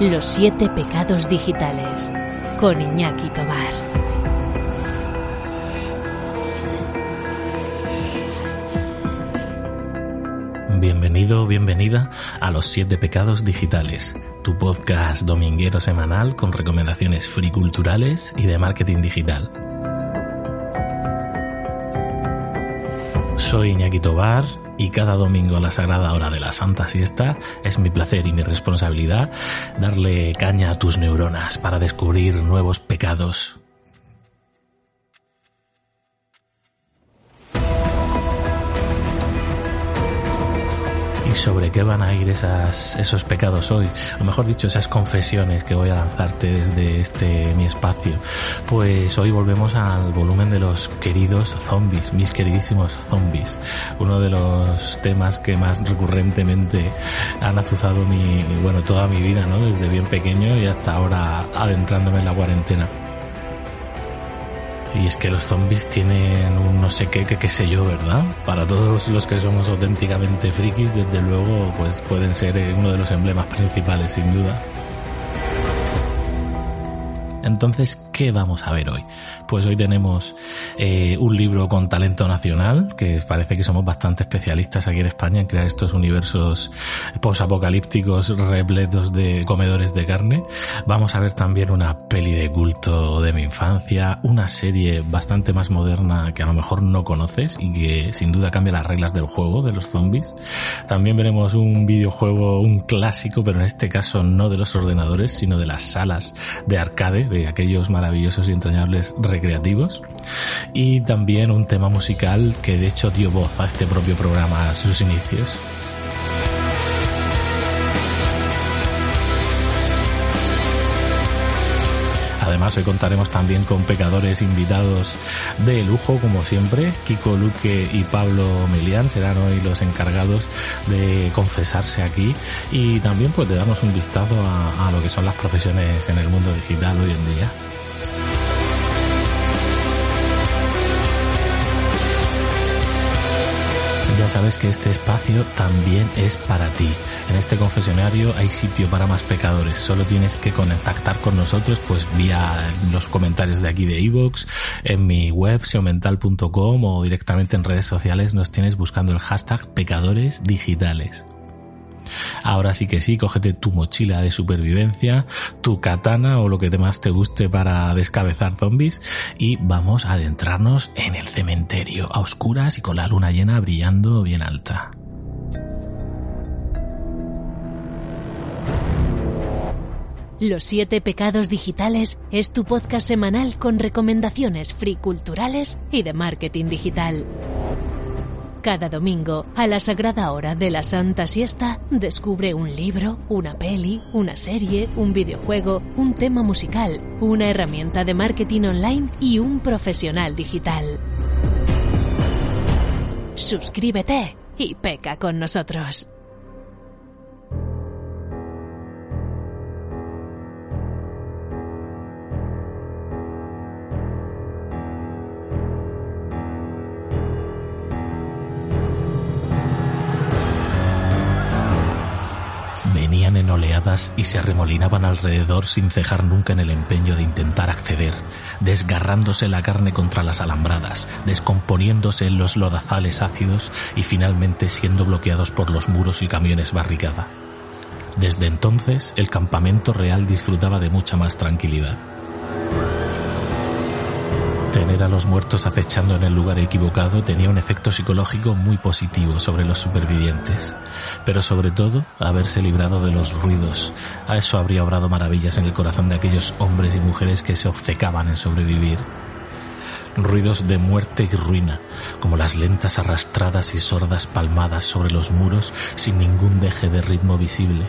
Los siete pecados digitales con Iñaki Tobar. Bienvenido, bienvenida a Los siete pecados digitales, tu podcast dominguero semanal con recomendaciones free culturales y de marketing digital. Soy Iñaki Tobar y cada domingo a la sagrada hora de la Santa Siesta es mi placer y mi responsabilidad darle caña a tus neuronas para descubrir nuevos pecados sobre qué van a ir esas, esos pecados hoy? O mejor dicho, esas confesiones que voy a lanzarte desde este mi espacio. Pues hoy volvemos al volumen de los queridos zombies, mis queridísimos zombies. Uno de los temas que más recurrentemente han azuzado mi, bueno, toda mi vida, ¿no? Desde bien pequeño y hasta ahora adentrándome en la cuarentena. Y es que los zombies tienen un no sé qué, que qué sé yo, ¿verdad? Para todos los que somos auténticamente frikis, desde luego, pues pueden ser eh, uno de los emblemas principales, sin duda. Entonces, ¿qué vamos a ver hoy? Pues hoy tenemos eh, un libro con talento nacional, que parece que somos bastante especialistas aquí en España en crear estos universos posapocalípticos repletos de comedores de carne. Vamos a ver también una peli de culto de mi infancia, una serie bastante más moderna que a lo mejor no conoces y que sin duda cambia las reglas del juego de los zombies. También veremos un videojuego, un clásico, pero en este caso no de los ordenadores, sino de las salas de arcade, de aquellos maravillosos y entrañables recreativos. Y también un tema musical que de hecho dio voz a este propio programa a sus inicios. Además, hoy contaremos también con pecadores invitados de lujo, como siempre. Kiko Luque y Pablo Melián serán hoy los encargados de confesarse aquí y también pues de darnos un vistazo a, a lo que son las profesiones en el mundo digital hoy en día. Ya sabes que este espacio también es para ti. En este confesionario hay sitio para más pecadores. Solo tienes que contactar con nosotros pues vía los comentarios de aquí de iVoox, en mi web seomental.com o directamente en redes sociales nos tienes buscando el hashtag pecadores digitales. Ahora sí que sí, cógete tu mochila de supervivencia, tu katana o lo que más te guste para descabezar zombies y vamos a adentrarnos en el cementerio a oscuras y con la luna llena brillando bien alta. Los siete pecados digitales es tu podcast semanal con recomendaciones free culturales y de marketing digital. Cada domingo, a la sagrada hora de la Santa Siesta, descubre un libro, una peli, una serie, un videojuego, un tema musical, una herramienta de marketing online y un profesional digital. Suscríbete y peca con nosotros. Oleadas y se arremolinaban alrededor sin cejar nunca en el empeño de intentar acceder, desgarrándose la carne contra las alambradas, descomponiéndose en los lodazales ácidos y finalmente siendo bloqueados por los muros y camiones barricada. Desde entonces, el campamento real disfrutaba de mucha más tranquilidad. Tener a los muertos acechando en el lugar equivocado tenía un efecto psicológico muy positivo sobre los supervivientes, pero sobre todo haberse librado de los ruidos. A eso habría obrado maravillas en el corazón de aquellos hombres y mujeres que se obcecaban en sobrevivir. ruidos de muerte y ruina, como las lentas arrastradas y sordas palmadas sobre los muros sin ningún deje de ritmo visible,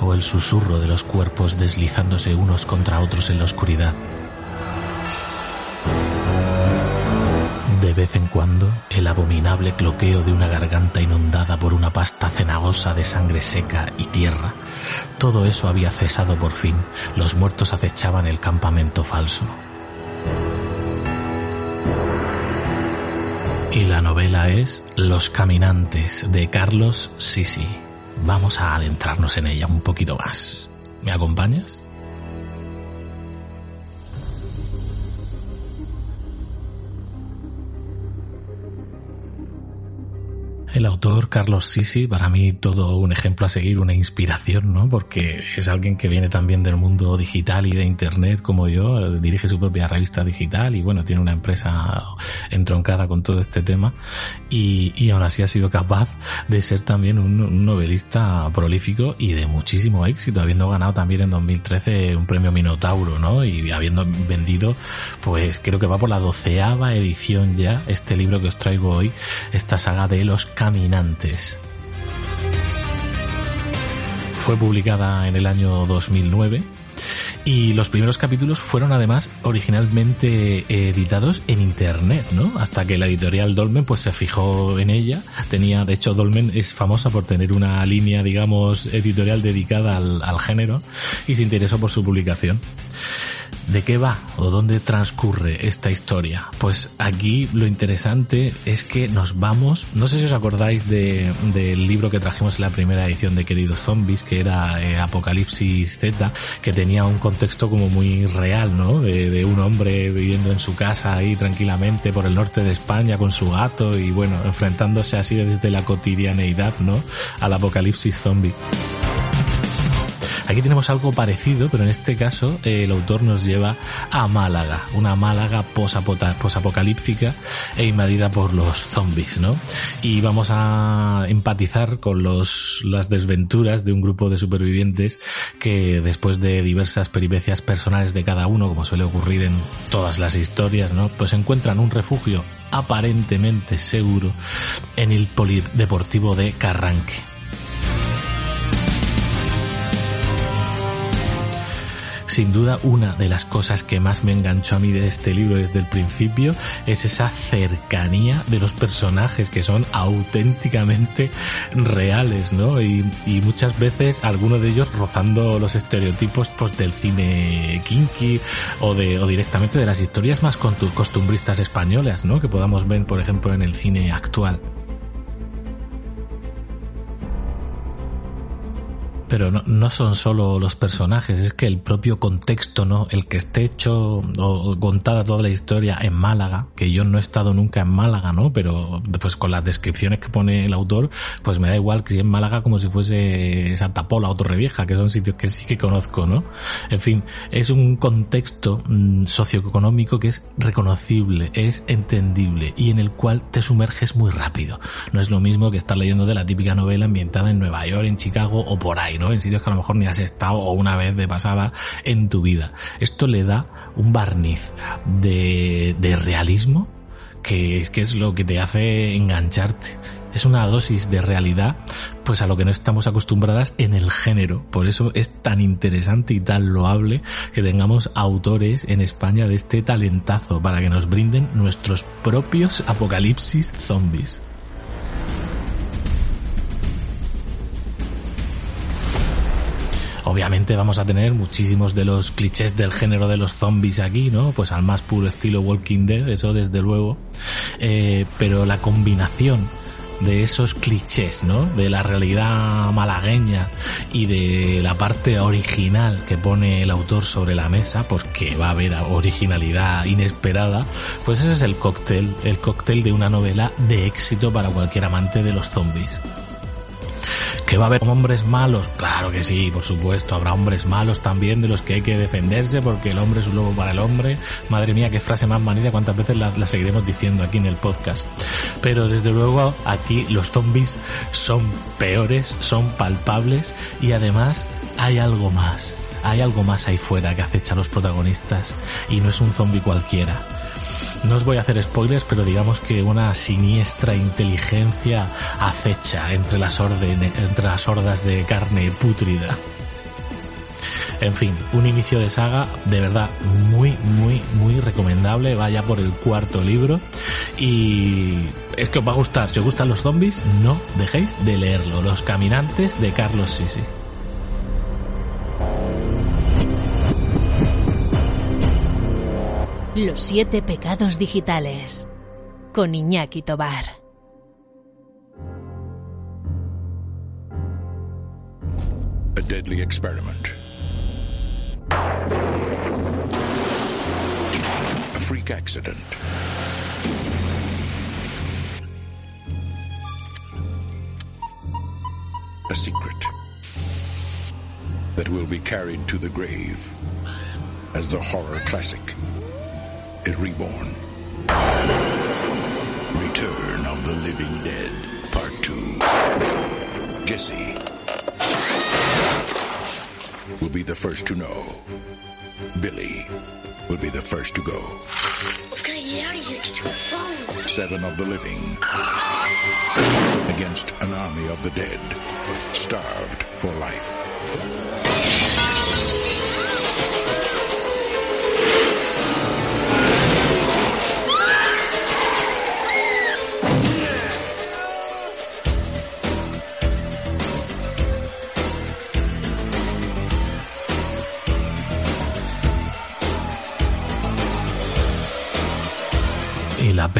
o el susurro de los cuerpos deslizándose unos contra otros en la oscuridad. De vez en cuando, el abominable cloqueo de una garganta inundada por una pasta cenagosa de sangre seca y tierra. Todo eso había cesado por fin. Los muertos acechaban el campamento falso. Y la novela es Los Caminantes de Carlos Sisi. Vamos a adentrarnos en ella un poquito más. ¿Me acompañas? El autor Carlos Sisi, para mí todo un ejemplo a seguir, una inspiración, ¿no? Porque es alguien que viene también del mundo digital y de internet como yo, dirige su propia revista digital y bueno, tiene una empresa entroncada con todo este tema y, y aún así ha sido capaz de ser también un, novelista prolífico y de muchísimo éxito, habiendo ganado también en 2013 un premio Minotauro, ¿no? Y habiendo vendido, pues creo que va por la doceava edición ya este libro que os traigo hoy, esta saga de los Caminantes. Fue publicada en el año 2009 y los primeros capítulos fueron además originalmente editados en internet, ¿no? Hasta que la editorial Dolmen pues se fijó en ella. Tenía, de hecho, Dolmen es famosa por tener una línea, digamos, editorial dedicada al, al género y se interesó por su publicación. ¿De qué va o dónde transcurre esta historia? Pues aquí lo interesante es que nos vamos, no sé si os acordáis de, del libro que trajimos en la primera edición de Queridos Zombies, que era eh, Apocalipsis Z, que tenía un contexto como muy real, ¿no? De, de, un hombre viviendo en su casa ahí tranquilamente por el norte de España con su gato y bueno, enfrentándose así desde la cotidianeidad, ¿no? Al apocalipsis zombie. Aquí tenemos algo parecido, pero en este caso eh, el autor nos lleva a Málaga, una Málaga posapocalíptica e invadida por los zombies, ¿no? Y vamos a empatizar con los, las desventuras de un grupo de supervivientes que después de diversas peripecias personales de cada uno, como suele ocurrir en todas las historias, ¿no? Pues encuentran un refugio aparentemente seguro en el polideportivo de Carranque sin duda una de las cosas que más me enganchó a mí de este libro desde el principio es esa cercanía de los personajes que son auténticamente reales, ¿no? Y, muchas veces algunos de ellos rozando los estereotipos pues, del cine kinky o de o directamente de las historias más costumbristas españolas, ¿no? Que podamos ver, por ejemplo, en el cine actual. Pero no, no, son solo los personajes, es que el propio contexto, ¿no? El que esté hecho o contada toda la historia en Málaga, que yo no he estado nunca en Málaga, ¿no? Pero pues con las descripciones que pone el autor, pues me da igual que si en Málaga como si fuese Santa Pola o Torrevieja, que son sitios que sí que conozco, ¿no? En fin, es un contexto mmm, socioeconómico que es reconocible, es entendible y en el cual te sumerges muy rápido. No es lo mismo que estar leyendo de la típica novela ambientada en Nueva York, en Chicago o por ¿no? En sitios que a lo mejor ni has estado o una vez de pasada en tu vida. Esto le da un barniz de, de realismo que es, que es lo que te hace engancharte. Es una dosis de realidad, pues a lo que no estamos acostumbradas en el género. Por eso es tan interesante y tan loable que tengamos autores en España de este talentazo para que nos brinden nuestros propios apocalipsis zombies. Obviamente vamos a tener muchísimos de los clichés del género de los zombies aquí, ¿no? Pues al más puro estilo Walking Dead, eso desde luego. Eh, pero la combinación de esos clichés, ¿no? De la realidad malagueña y de la parte original que pone el autor sobre la mesa, porque va a haber originalidad inesperada, pues ese es el cóctel, el cóctel de una novela de éxito para cualquier amante de los zombies. ¿Que va a haber hombres malos? Claro que sí, por supuesto. Habrá hombres malos también de los que hay que defenderse porque el hombre es un lobo para el hombre. Madre mía, qué frase más manida, cuántas veces la, la seguiremos diciendo aquí en el podcast. Pero desde luego aquí los zombies son peores, son palpables y además hay algo más. Hay algo más ahí fuera que acecha a los protagonistas y no es un zombie cualquiera No os voy a hacer spoilers, pero digamos que una siniestra inteligencia acecha entre las, entre las hordas de carne pútrida. En fin, un inicio de saga de verdad muy, muy, muy recomendable. Vaya por el cuarto libro. Y es que os va a gustar. Si os gustan los zombies, no dejéis de leerlo. Los caminantes de Carlos Sisi. Los siete pecados digitales. Con Iñaki Tobar. A deadly experiment. A freak accident. A secret that will be carried to the grave as the horror classic is reborn. Return of the Living Dead, Part 2. Jesse will be the first to know. Billy will be the first to go. We've got to get out of here. Get to a phone. Seven of the living against an army of the dead, starved for life.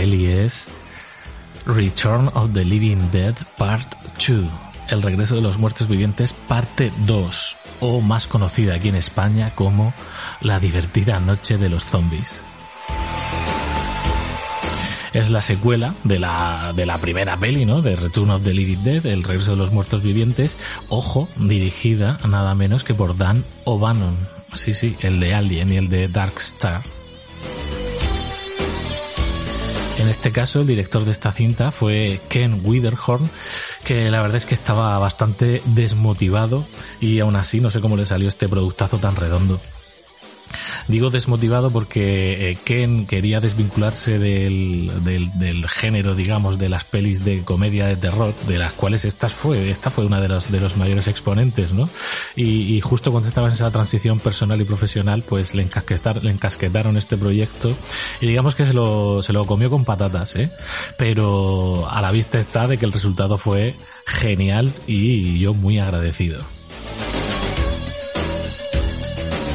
Peli es Return of the Living Dead Part 2. El regreso de los muertos vivientes parte 2, o más conocida aquí en España como La divertida noche de los zombies. Es la secuela de la, de la primera peli, ¿no? De Return of the Living Dead, El regreso de los muertos vivientes. Ojo, dirigida nada menos que por Dan O'Bannon. Sí, sí, el de Alien y el de Dark Star. En este caso, el director de esta cinta fue Ken Widerhorn, que la verdad es que estaba bastante desmotivado y aún así no sé cómo le salió este productazo tan redondo. Digo desmotivado porque eh, Ken quería desvincularse del, del, género, digamos, de las pelis de comedia de terror, de las cuales esta fue, esta fue una de los, de los mayores exponentes, ¿no? Y, y justo cuando estaba en esa transición personal y profesional, pues le, encasquetaron, le encasquetaron este proyecto y digamos que se lo, se lo comió con patatas, ¿eh? Pero a la vista está de que el resultado fue genial y yo muy agradecido.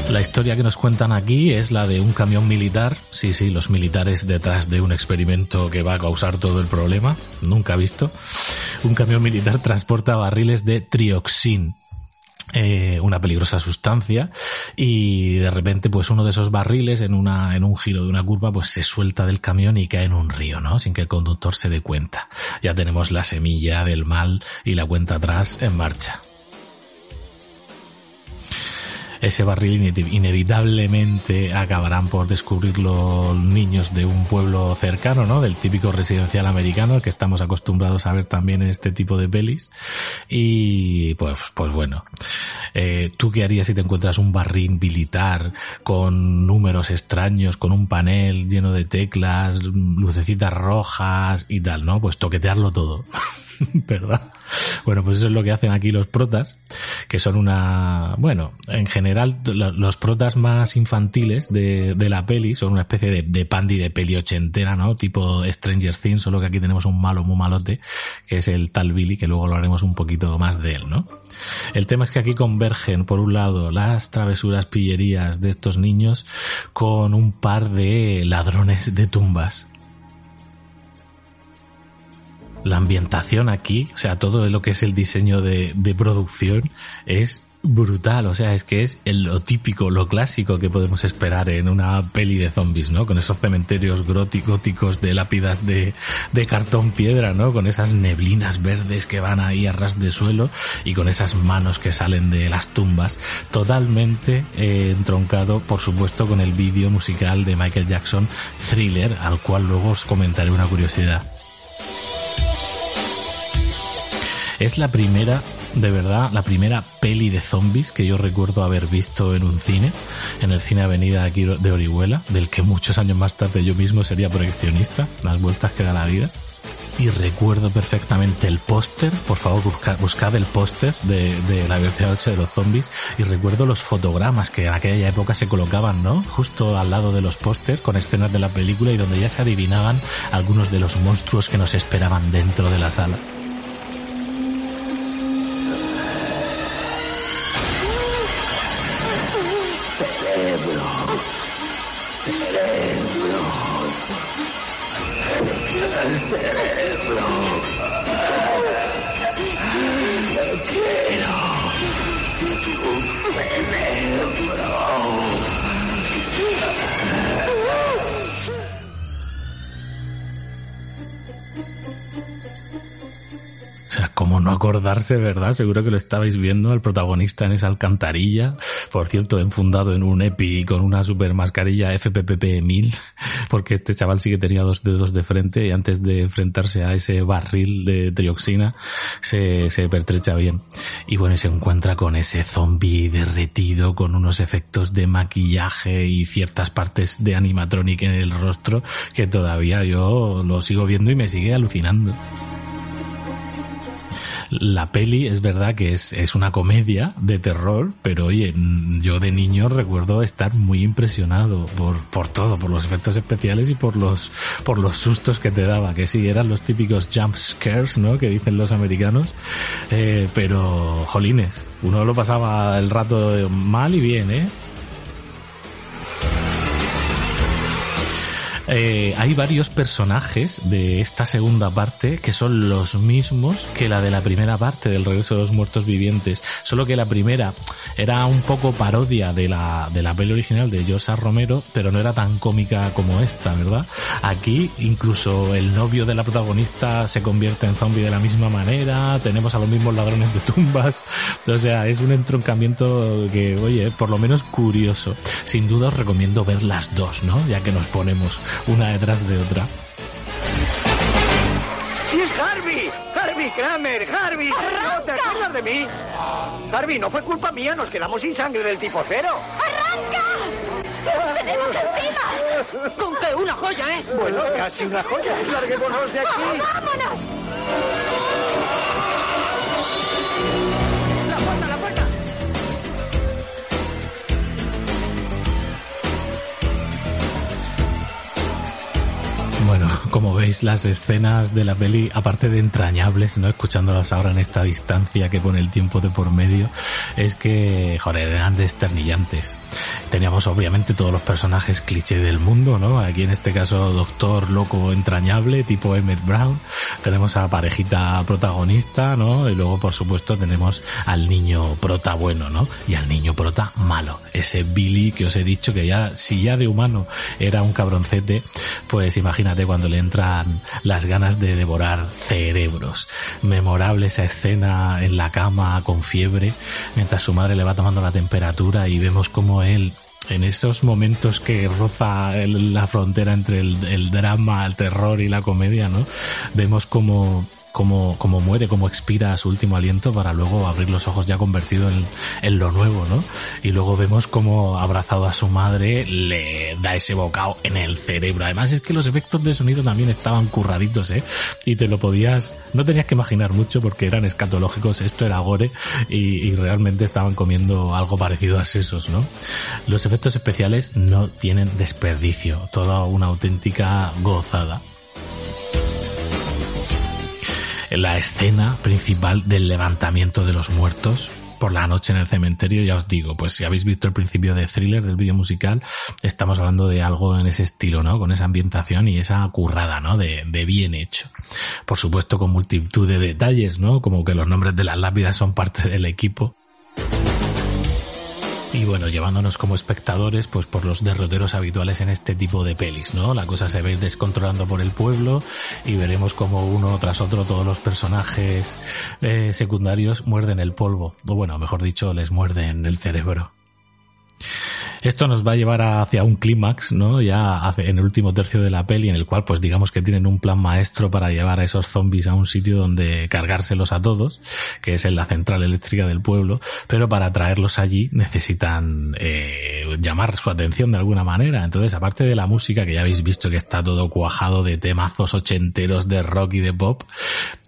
La historia que nos cuentan aquí es la de un camión militar. Sí, sí, los militares detrás de un experimento que va a causar todo el problema. Nunca visto. Un camión militar transporta barriles de trioxin. Eh, una peligrosa sustancia y de repente pues uno de esos barriles en una en un giro de una curva pues se suelta del camión y cae en un río no sin que el conductor se dé cuenta ya tenemos la semilla del mal y la cuenta atrás en marcha ese barril inevitablemente acabarán por descubrir los niños de un pueblo cercano, ¿no? Del típico residencial americano que estamos acostumbrados a ver también en este tipo de pelis. Y pues, pues bueno, eh, ¿tú qué harías si te encuentras un barril militar con números extraños, con un panel lleno de teclas, lucecitas rojas y tal, ¿no? Pues toquetearlo todo. ¿verdad? Bueno, pues eso es lo que hacen aquí los protas, que son una, bueno, en general los protas más infantiles de, de la peli son una especie de, de pandi de peli ochentera, ¿no? Tipo Stranger Things, solo que aquí tenemos un malo muy malote, que es el tal Billy, que luego lo haremos un poquito más de él, ¿no? El tema es que aquí convergen, por un lado, las travesuras pillerías de estos niños con un par de ladrones de tumbas la ambientación aquí, o sea, todo lo que es el diseño de, de producción es brutal, o sea, es que es lo típico, lo clásico que podemos esperar en una peli de zombies, ¿no? Con esos cementerios góticos de lápidas de, de cartón piedra, ¿no? Con esas neblinas verdes que van ahí a ras de suelo y con esas manos que salen de las tumbas, totalmente eh, entroncado, por supuesto, con el vídeo musical de Michael Jackson, Thriller, al cual luego os comentaré una curiosidad. Es la primera de verdad, la primera peli de zombies que yo recuerdo haber visto en un cine, en el cine Avenida aquí de Orihuela, del que muchos años más tarde yo mismo sería proyeccionista, las vueltas que da la vida y recuerdo perfectamente el póster, por favor buscad, el póster de, la divertida noche de los zombies y recuerdo los fotogramas que en aquella época se colocaban, ¿no? Justo al lado de los pósters con escenas de la película y donde ya se adivinaban algunos de los monstruos que nos esperaban dentro de la sala. Como no acordarse, ¿verdad? Seguro que lo estabais viendo al protagonista en esa alcantarilla. Por cierto, enfundado en un EPI con una super mascarilla FPPP 1000, porque este chaval sí que tenía dos dedos de frente y antes de enfrentarse a ese barril de trioxina se, se pertrecha bien. Y bueno, se encuentra con ese zombie derretido con unos efectos de maquillaje y ciertas partes de animatronic en el rostro que todavía yo lo sigo viendo y me sigue alucinando. La peli es verdad que es, es una comedia de terror, pero oye, yo de niño recuerdo estar muy impresionado por, por todo, por los efectos especiales y por los, por los sustos que te daba, que sí, eran los típicos jump scares, ¿no? Que dicen los americanos, eh, pero jolines, uno lo pasaba el rato mal y bien, ¿eh? Eh, hay varios personajes de esta segunda parte que son los mismos que la de la primera parte del regreso de los muertos vivientes, solo que la primera era un poco parodia de la, de la peli original de Josa Romero, pero no era tan cómica como esta, ¿verdad? Aquí incluso el novio de la protagonista se convierte en zombie de la misma manera, tenemos a los mismos ladrones de tumbas, o sea, es un entroncamiento que, oye, por lo menos curioso. Sin duda os recomiendo ver las dos, ¿no? Ya que nos ponemos una detrás de otra. ¡Sí es Harvey! ¡Harvey Kramer! ¡Harvey! ¿No te acuerdas de mí? Harvey, no fue culpa mía, nos quedamos sin sangre del tipo cero. ¡Arranca! ¡Los tenemos encima! ¿Con qué? Una joya, ¿eh? Bueno, casi una joya. Larguémonos de aquí. ¡Vámonos! Bueno, como veis, las escenas de la peli, aparte de entrañables, ¿no? Escuchándolas ahora en esta distancia que pone el tiempo de por medio, es que, joder, eran desternillantes. Teníamos obviamente todos los personajes cliché del mundo, ¿no? Aquí en este caso, doctor loco entrañable, tipo Emmett Brown. Tenemos a parejita protagonista, ¿no? Y luego, por supuesto, tenemos al niño prota bueno, ¿no? Y al niño prota malo. Ese Billy que os he dicho que ya, si ya de humano era un cabroncete, pues imagínate cuando le entran las ganas de devorar cerebros. Memorable esa escena en la cama con fiebre, mientras su madre le va tomando la temperatura y vemos como él en esos momentos que roza la frontera entre el, el drama, el terror y la comedia, ¿no? Vemos como como, como muere, como expira su último aliento para luego abrir los ojos ya convertido en, en lo nuevo, ¿no? Y luego vemos como abrazado a su madre le da ese bocado en el cerebro. Además es que los efectos de sonido también estaban curraditos, ¿eh? Y te lo podías, no tenías que imaginar mucho porque eran escatológicos, esto era gore y, y realmente estaban comiendo algo parecido a sesos, ¿no? Los efectos especiales no tienen desperdicio, toda una auténtica gozada la escena principal del levantamiento de los muertos por la noche en el cementerio, ya os digo, pues si habéis visto el principio de thriller del vídeo musical, estamos hablando de algo en ese estilo, ¿no? Con esa ambientación y esa currada, ¿no? De, de bien hecho. Por supuesto con multitud de detalles, ¿no? Como que los nombres de las lápidas son parte del equipo. Y bueno, llevándonos como espectadores, pues por los derroteros habituales en este tipo de pelis, ¿no? La cosa se ir descontrolando por el pueblo y veremos como uno tras otro todos los personajes eh, secundarios muerden el polvo. O bueno, mejor dicho, les muerden el cerebro. Esto nos va a llevar hacia un clímax, ¿no? Ya en el último tercio de la peli, en el cual, pues digamos que tienen un plan maestro para llevar a esos zombies a un sitio donde cargárselos a todos, que es en la central eléctrica del pueblo, pero para traerlos allí necesitan eh, llamar su atención de alguna manera. Entonces, aparte de la música, que ya habéis visto que está todo cuajado de temazos ochenteros de rock y de pop,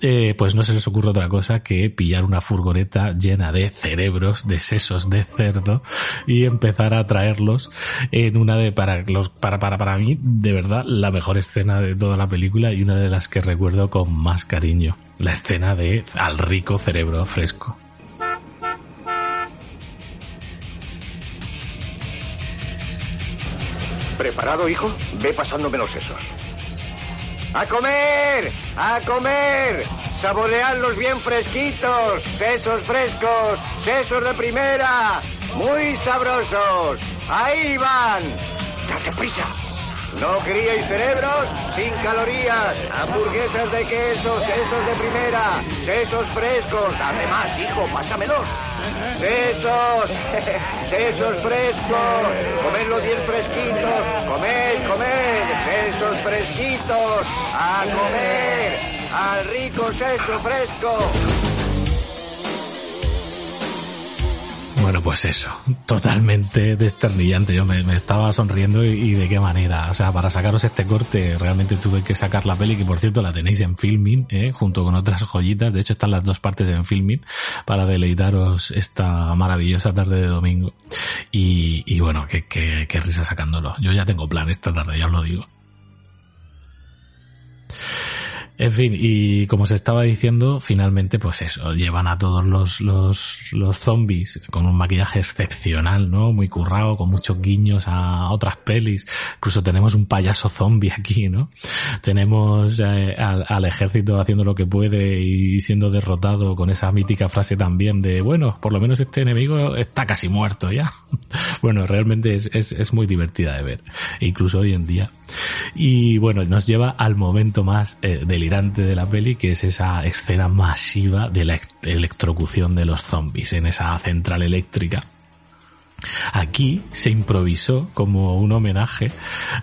eh, pues no se les ocurre otra cosa que pillar una furgoneta llena de cerebros, de sesos de cerdo y empezar a traerlos en una de para los para para para mí de verdad la mejor escena de toda la película y una de las que recuerdo con más cariño, la escena de al rico cerebro fresco. ¿Preparado, hijo? Ve pasándome los sesos. ¡A comer! ¡A comer! Saboreadlos bien fresquitos, sesos frescos, sesos de primera, muy sabrosos. Ahí van. ¡Date prisa! ¿No queríais cerebros? Sin calorías, hamburguesas de queso, sesos de primera, sesos frescos. Dame más, hijo, pásamelos. Sesos, sesos frescos, comedlos bien fresquitos, comed, comed, sesos fresquitos, a comer, al rico seso fresco. Bueno, pues eso, totalmente desternillante. Yo me, estaba sonriendo y, de qué manera. O sea, para sacaros este corte realmente tuve que sacar la peli, que por cierto la tenéis en filming, ¿eh? junto con otras joyitas. De hecho están las dos partes en filming para deleitaros esta maravillosa tarde de domingo. Y, y bueno, qué, qué, qué risa sacándolo. Yo ya tengo plan esta tarde, ya os lo digo. En fin, y como se estaba diciendo, finalmente, pues eso, llevan a todos los, los, los zombies con un maquillaje excepcional, ¿no? Muy currado, con muchos guiños a otras pelis. Incluso tenemos un payaso zombie aquí, ¿no? Tenemos eh, al, ejército haciendo lo que puede y siendo derrotado con esa mítica frase también de, bueno, por lo menos este enemigo está casi muerto ya. bueno, realmente es, es, es muy divertida de ver, incluso hoy en día. Y bueno, nos lleva al momento más eh, de la peli, que es esa escena masiva de la electrocución de los zombies en esa central eléctrica Aquí se improvisó como un homenaje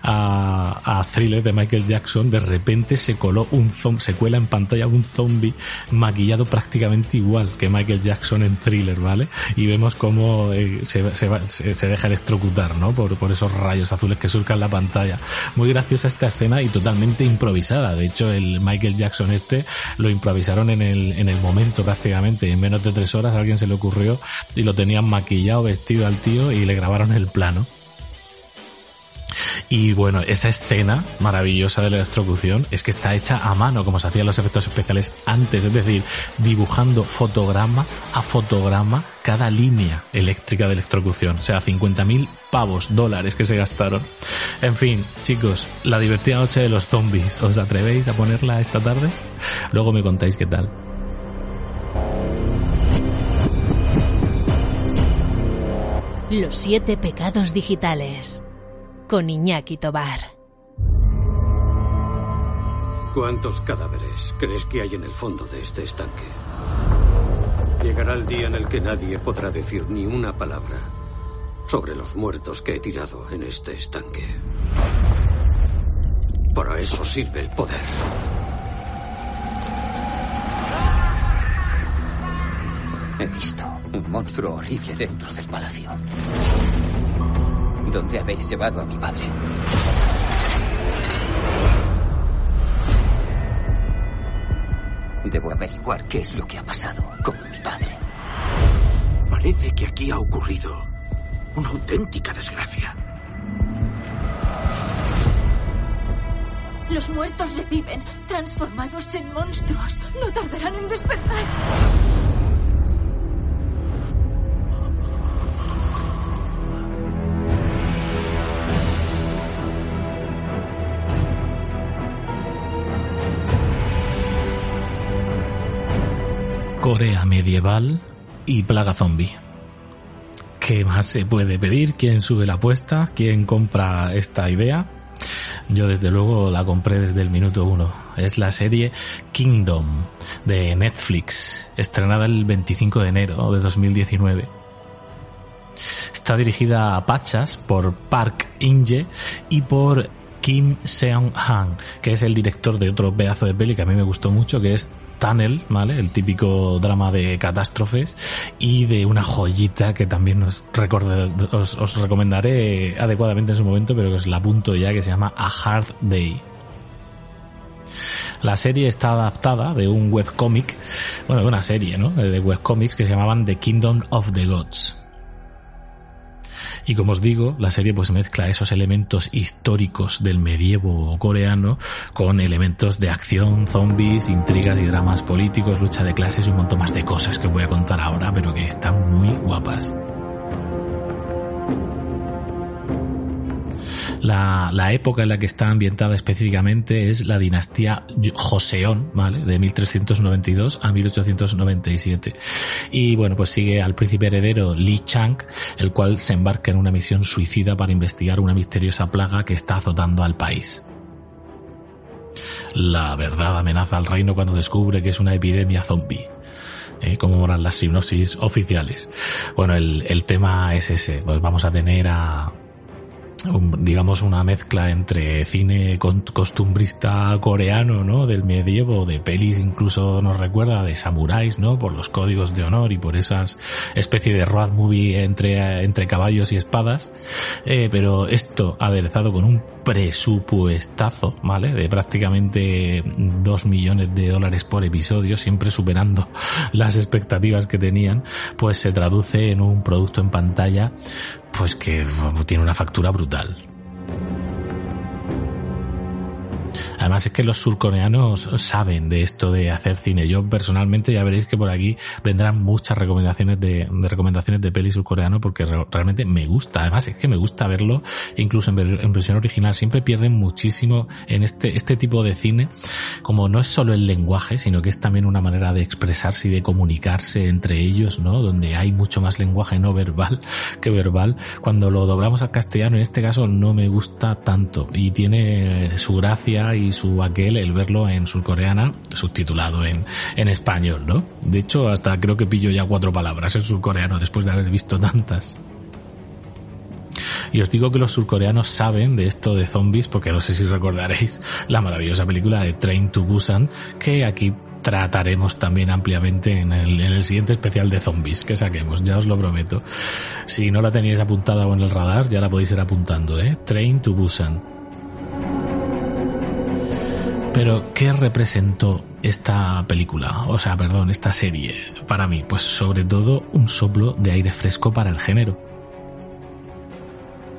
a, a Thriller de Michael Jackson. De repente se coló un zombie, se cuela en pantalla un zombie maquillado prácticamente igual que Michael Jackson en Thriller, ¿vale? Y vemos cómo eh, se, se, se, deja electrocutar, ¿no? Por, por esos rayos azules que surcan la pantalla. Muy graciosa esta escena y totalmente improvisada. De hecho, el Michael Jackson este lo improvisaron en el, en el momento prácticamente. En menos de tres horas alguien se le ocurrió y lo tenían maquillado, vestido al y le grabaron el plano. Y bueno, esa escena maravillosa de la electrocución es que está hecha a mano, como se hacían los efectos especiales antes, es decir, dibujando fotograma a fotograma cada línea eléctrica de electrocución. O sea, 50.000 pavos, dólares que se gastaron. En fin, chicos, la divertida noche de los zombies. ¿Os atrevéis a ponerla esta tarde? Luego me contáis qué tal. Los siete pecados digitales. Con Iñaki Tobar. ¿Cuántos cadáveres crees que hay en el fondo de este estanque? Llegará el día en el que nadie podrá decir ni una palabra sobre los muertos que he tirado en este estanque. Para eso sirve el poder. He visto un monstruo horrible dentro del palacio. ¿Dónde habéis llevado a mi padre? Debo averiguar qué es lo que ha pasado con mi padre. Parece que aquí ha ocurrido una auténtica desgracia. Los muertos reviven, transformados en monstruos. No tardarán en despertar. Corea medieval y plaga zombie. ¿Qué más se puede pedir? ¿Quién sube la apuesta? ¿Quién compra esta idea? Yo desde luego la compré desde el minuto uno. Es la serie Kingdom de Netflix, estrenada el 25 de enero de 2019 Está dirigida a Pachas por Park In-jae y por Kim Seong-han, que es el director de otro pedazo de peli que a mí me gustó mucho, que es Tunnel, ¿vale? El típico drama de catástrofes y de una joyita que también os, os, os recomendaré adecuadamente en su momento, pero que os la apunto ya, que se llama A Hard Day. La serie está adaptada de un webcómic, bueno, de una serie, ¿no? De webcómics que se llamaban The Kingdom of the Gods. Y como os digo, la serie pues mezcla esos elementos históricos del medievo coreano con elementos de acción, zombies, intrigas y dramas políticos, lucha de clases y un montón más de cosas que voy a contar ahora, pero que están muy guapas. La, época en la que está ambientada específicamente es la dinastía Joseon, ¿vale? De 1392 a 1897. Y bueno, pues sigue al príncipe heredero Li Chang, el cual se embarca en una misión suicida para investigar una misteriosa plaga que está azotando al país. La verdad amenaza al reino cuando descubre que es una epidemia zombie. ¿eh? como moran las sinopsis oficiales. Bueno, el, el tema es ese. Pues vamos a tener a, digamos una mezcla entre cine costumbrista coreano, ¿no? Del medievo, de pelis incluso nos recuerda de samuráis, ¿no? Por los códigos de honor y por esas especie de road movie entre, entre caballos y espadas. Eh, pero esto aderezado con un presupuestazo, ¿vale? De prácticamente dos millones de dólares por episodio, siempre superando las expectativas que tenían, pues se traduce en un producto en pantalla pues que tiene una factura brutal. Además es que los surcoreanos saben de esto de hacer cine. Yo personalmente ya veréis que por aquí vendrán muchas recomendaciones de, recomendaciones de peli surcoreano porque realmente me gusta. Además es que me gusta verlo incluso en, versión original. Siempre pierden muchísimo en este, este tipo de cine. Como no es solo el lenguaje, sino que es también una manera de expresarse y de comunicarse entre ellos, ¿no? Donde hay mucho más lenguaje no verbal que verbal. Cuando lo doblamos al castellano, en este caso no me gusta tanto y tiene su gracia y su aquel el verlo en surcoreana subtitulado en, en español, ¿no? De hecho, hasta creo que pillo ya cuatro palabras en surcoreano después de haber visto tantas. Y os digo que los surcoreanos saben de esto de zombies porque no sé si recordaréis la maravillosa película de Train to Busan que aquí trataremos también ampliamente en el, en el, siguiente especial de zombies que saquemos, ya os lo prometo. Si no la teníais apuntada o en el radar, ya la podéis ir apuntando, ¿eh? Train to Busan. Pero, ¿qué representó esta película? O sea, perdón, esta serie para mí? Pues sobre todo un soplo de aire fresco para el género.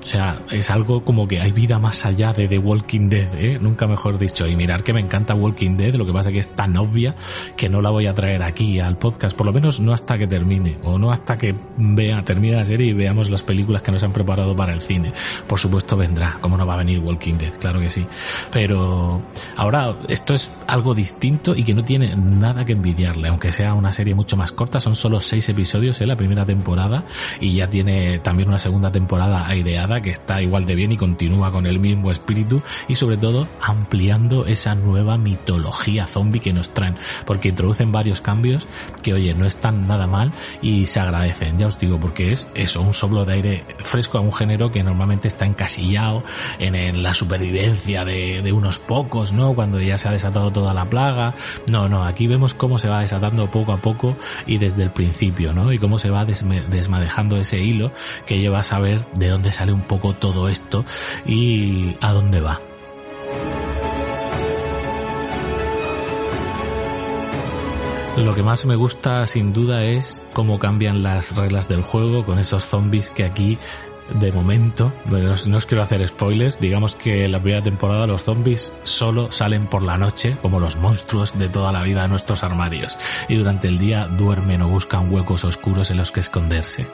O sea, es algo como que hay vida más allá de The Walking Dead, ¿eh? Nunca mejor dicho. Y mirar que me encanta Walking Dead, lo que pasa es que es tan obvia que no la voy a traer aquí al podcast, por lo menos no hasta que termine, o no hasta que vea, termine la serie y veamos las películas que nos han preparado para el cine. Por supuesto vendrá, como no va a venir Walking Dead, claro que sí. Pero ahora esto es algo distinto y que no tiene nada que envidiarle, aunque sea una serie mucho más corta, son solo seis episodios en la primera temporada y ya tiene también una segunda temporada aireada que está igual de bien y continúa con el mismo espíritu y sobre todo ampliando esa nueva mitología zombie que nos traen, porque introducen varios cambios que oye, no están nada mal y se agradecen, ya os digo, porque es eso, un soplo de aire fresco a un género que normalmente está encasillado en, la supervivencia de, de unos pocos, ¿no? Cuando ya se ha desatado toda la plaga. No, no, aquí vemos cómo se va desatando poco a poco y desde el principio, ¿no? Y cómo se va desmadejando ese hilo que lleva a saber de dónde sale un un poco todo esto y a dónde va. Lo que más me gusta sin duda es cómo cambian las reglas del juego con esos zombies que aquí de momento, no os quiero hacer spoilers, digamos que en la primera temporada los zombies solo salen por la noche como los monstruos de toda la vida de nuestros armarios y durante el día duermen o buscan huecos oscuros en los que esconderse.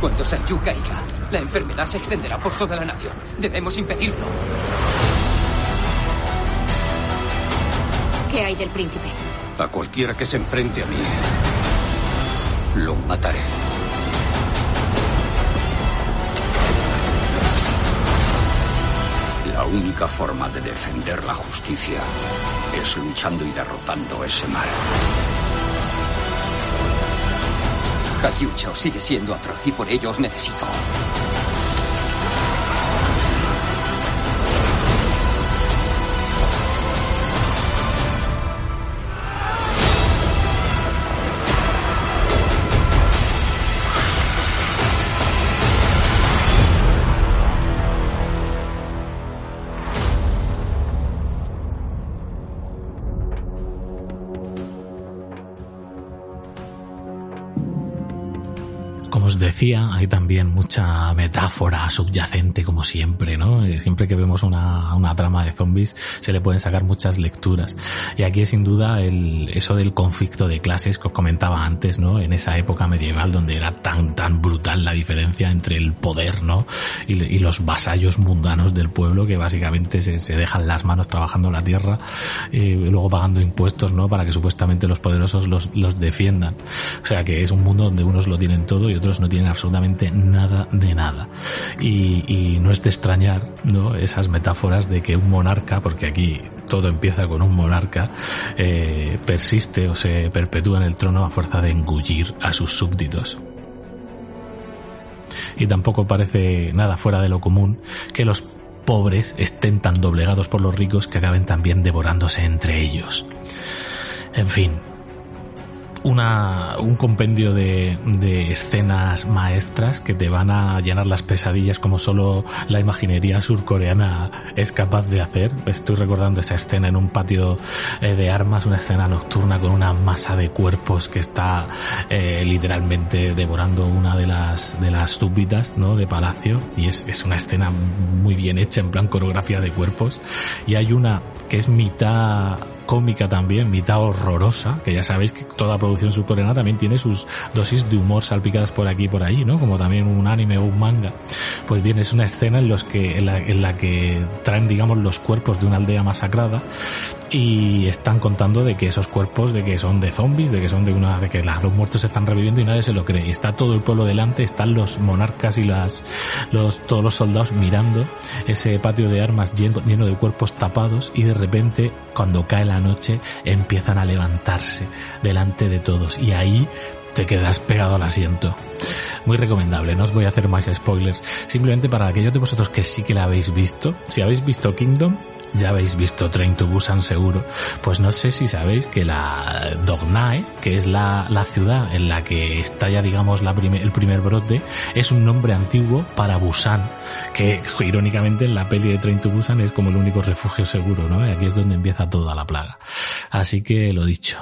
Cuando Sanju caiga, la enfermedad se extenderá por toda la nación. Debemos impedirlo. ¿Qué hay del príncipe? A cualquiera que se enfrente a mí, lo mataré. La única forma de defender la justicia es luchando y derrotando ese mal. Hakyucho sigue siendo atroz y por ello os necesito. Decía, hay también mucha metáfora subyacente, como siempre, ¿no? Eh, siempre que vemos una, una trama de zombies se le pueden sacar muchas lecturas. Y aquí sin duda el, eso del conflicto de clases que os comentaba antes, ¿no? En esa época medieval donde era tan, tan brutal la diferencia entre el poder, ¿no? Y, y los vasallos mundanos del pueblo que básicamente se, se dejan las manos trabajando la tierra eh, y luego pagando impuestos, ¿no? Para que supuestamente los poderosos los, los defiendan. O sea que es un mundo donde unos lo tienen todo y otros no tienen absolutamente nada de nada. Y, no es de extrañar, ¿no? Esas metáforas de que un monarca, porque aquí todo empieza con un monarca, eh, persiste o se perpetúa en el trono a fuerza de engullir a sus súbditos. Y tampoco parece nada fuera de lo común que los pobres estén tan doblegados por los ricos que acaben también devorándose entre ellos. En fin, una, un compendio de, de, escenas maestras que te van a llenar las pesadillas como solo la imaginería surcoreana es capaz de hacer. Estoy recordando esa escena en un patio eh, de armas, una escena nocturna con una masa de cuerpos que está eh, literalmente devorando una de las de las súbditas ¿no? de palacio y es, es una escena muy bien hecha en plan coreografía de cuerpos y hay una que es mitad cómica también, mitad horrorosa, que ya sabéis que toda producción surcoreana también tiene sus dosis de humor salpicadas por aquí y por ahí, ¿no? Como también un anime o un manga. Pues bien, es una escena en, los que, en, la, en la que traen, digamos, los cuerpos de una aldea masacrada y están contando de que esos cuerpos, de que son de zombies, de que son de una, de que las dos muertos se están reviviendo y nadie se lo cree. Y está todo el pueblo delante, están los monarcas y las, los, todos los soldados mirando ese patio de armas lleno, lleno de cuerpos tapados y de repente, cuando cae la noche empiezan a levantarse delante de todos y ahí te quedas pegado al asiento. Muy recomendable, no os voy a hacer más spoilers. Simplemente para aquellos de vosotros que sí que la habéis visto, si habéis visto Kingdom, ya habéis visto Train to Busan seguro, pues no sé si sabéis que la Dognae, que es la, la ciudad en la que está ya digamos la el primer brote, es un nombre antiguo para Busan, que irónicamente en la peli de Train to Busan es como el único refugio seguro, ¿no? Aquí es donde empieza toda la plaga. Así que lo dicho,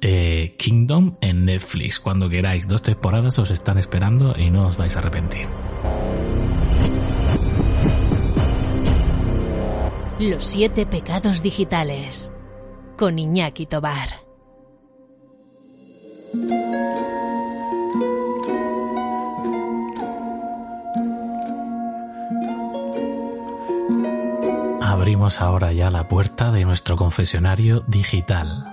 eh, Kingdom en Netflix. Cuando queráis, dos temporadas os están esperando y no os vais a arrepentir. Los siete pecados digitales con Iñaki Tobar. Abrimos ahora ya la puerta de nuestro confesionario digital.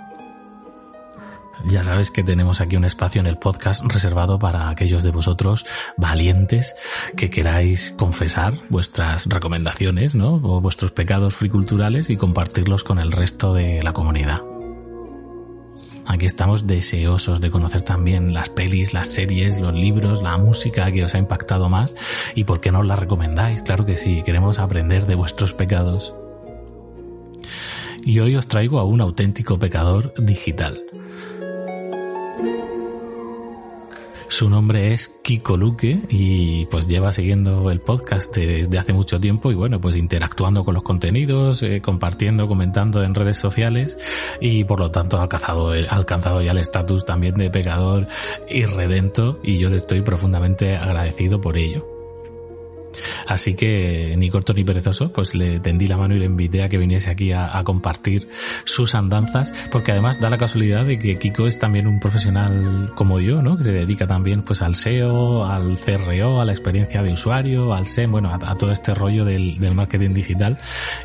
Ya sabes que tenemos aquí un espacio en el podcast reservado para aquellos de vosotros valientes que queráis confesar vuestras recomendaciones, ¿no? O vuestros pecados friculturales y compartirlos con el resto de la comunidad. Aquí estamos deseosos de conocer también las pelis, las series, los libros, la música que os ha impactado más y por qué no la recomendáis. Claro que sí, queremos aprender de vuestros pecados. Y hoy os traigo a un auténtico pecador digital. Su nombre es Kiko Luque y pues lleva siguiendo el podcast desde hace mucho tiempo y bueno, pues interactuando con los contenidos, eh, compartiendo, comentando en redes sociales y por lo tanto ha alcanzado, ha alcanzado ya el estatus también de pecador y redento y yo le estoy profundamente agradecido por ello. Así que ni corto ni perezoso, pues le tendí la mano y le invité a que viniese aquí a, compartir sus andanzas, porque además da la casualidad de que Kiko es también un profesional como yo, ¿no? Que se dedica también pues al SEO, al CRO, a la experiencia de usuario, al SEM, bueno, a, todo este rollo del, del marketing digital.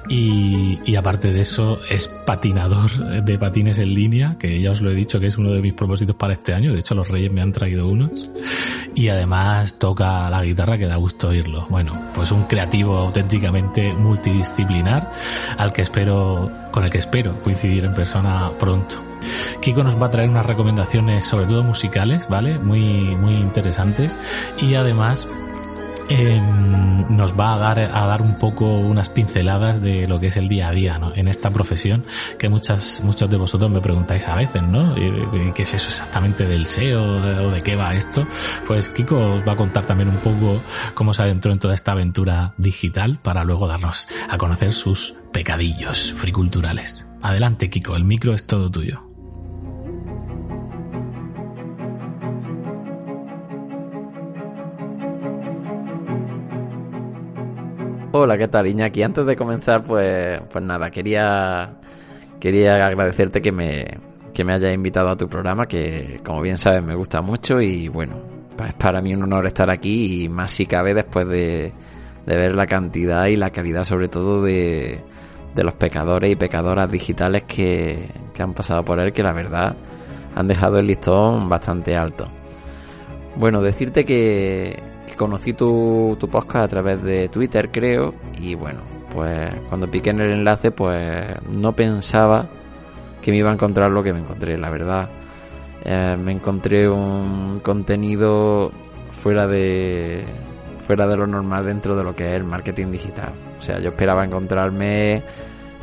Y, y, aparte de eso es patinador de patines en línea, que ya os lo he dicho que es uno de mis propósitos para este año. De hecho, los Reyes me han traído unos. Y además toca la guitarra que da gusto oírlo. Bueno, pues un creativo auténticamente multidisciplinar al que espero, con el que espero coincidir en persona pronto. Kiko nos va a traer unas recomendaciones, sobre todo musicales, ¿vale? Muy, muy interesantes. Y además, nos va a dar, a dar un poco unas pinceladas de lo que es el día a día, ¿no? En esta profesión que muchas, muchos de vosotros me preguntáis a veces, ¿no? Eh, ¿Qué es eso exactamente del SEO o de qué va esto? Pues Kiko va a contar también un poco cómo se adentró en toda esta aventura digital para luego darnos a conocer sus pecadillos friculturales. Adelante, Kiko, el micro es todo tuyo. Hola, ¿qué tal, Iñaki? Antes de comenzar, pues, pues nada, quería, quería agradecerte que me, que me hayas invitado a tu programa, que como bien sabes me gusta mucho y bueno, pues para mí un honor estar aquí y más si cabe después de, de ver la cantidad y la calidad sobre todo de, de los pecadores y pecadoras digitales que, que han pasado por él, que la verdad han dejado el listón bastante alto. Bueno, decirte que, conocí tu, tu podcast a través de Twitter, creo, y bueno, pues cuando piqué en el enlace, pues no pensaba que me iba a encontrar lo que me encontré, la verdad. Eh, me encontré un contenido fuera de fuera de lo normal dentro de lo que es el marketing digital. O sea, yo esperaba encontrarme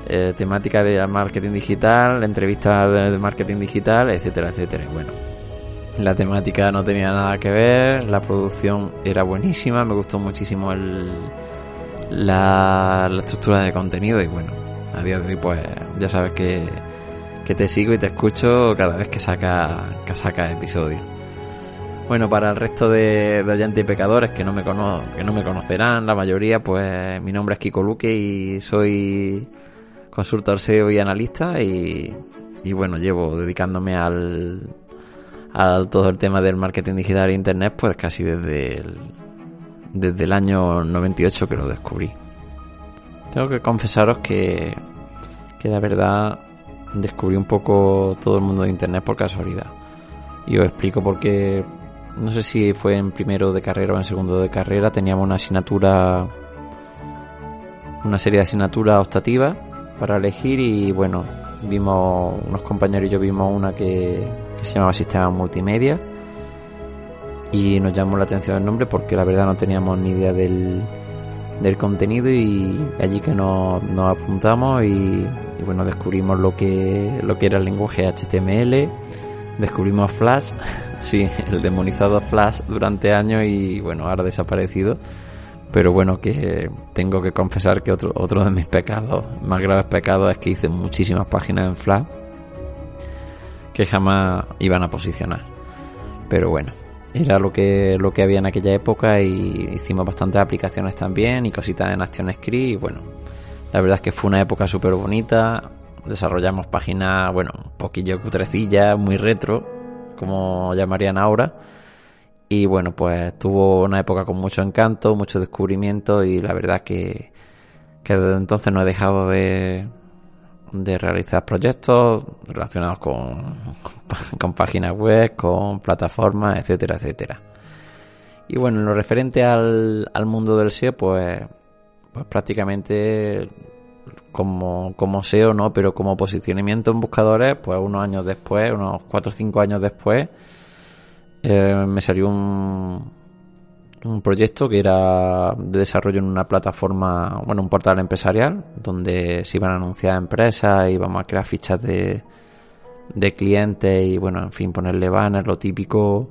eh, temática de marketing digital, entrevistas de marketing digital, etcétera, etcétera. Y bueno, la temática no tenía nada que ver, la producción era buenísima, me gustó muchísimo el, la, estructura de contenido y bueno, a día de hoy pues ya sabes que, que te sigo y te escucho cada vez que saca, que saca episodio. Bueno, para el resto de, oyentes y pecadores que no, me cono que no me conocerán, la mayoría, pues mi nombre es Kiko Luque y soy consultor SEO y analista y, y bueno, llevo dedicándome al a todo el tema del marketing digital e internet, pues casi desde el, desde el año 98 que lo descubrí. Tengo que confesaros que, que la verdad descubrí un poco todo el mundo de internet por casualidad. Y os explico por qué, no sé si fue en primero de carrera o en segundo de carrera, teníamos una asignatura, una serie de asignaturas optativas para elegir y bueno, vimos, unos compañeros y yo vimos una que, se llamaba Sistema Multimedia y nos llamó la atención el nombre porque la verdad no teníamos ni idea del, del contenido y allí que nos, nos apuntamos y, bueno descubrimos lo que lo que era el lenguaje HTML descubrimos Flash sí el demonizado Flash durante años y bueno ahora desaparecido pero bueno que tengo que confesar que otro otro de mis pecados más graves pecados es que hice muchísimas páginas en Flash que jamás iban a posicionar. Pero bueno, era lo que, lo que había en aquella época y hicimos bastantes aplicaciones también y cositas en ActionScript y bueno, la verdad es que fue una época súper bonita, desarrollamos páginas, bueno, un poquillo cutrecillas, muy retro, como llamarían ahora. Y bueno, pues tuvo una época con mucho encanto, mucho descubrimiento y la verdad que, que desde entonces no he dejado de, de realizar proyectos relacionados con, con páginas web, con plataformas, etcétera, etcétera. Y bueno, en lo referente al, al mundo del SEO, pues, pues prácticamente como, como SEO, ¿no? Pero como posicionamiento en buscadores, pues unos años después, unos 4 o 5 años después, eh, me salió un, un proyecto que era de desarrollo en una plataforma, bueno, un portal empresarial, donde se iban a anunciar empresas, íbamos a crear fichas de, de clientes y, bueno, en fin, ponerle banners, lo típico,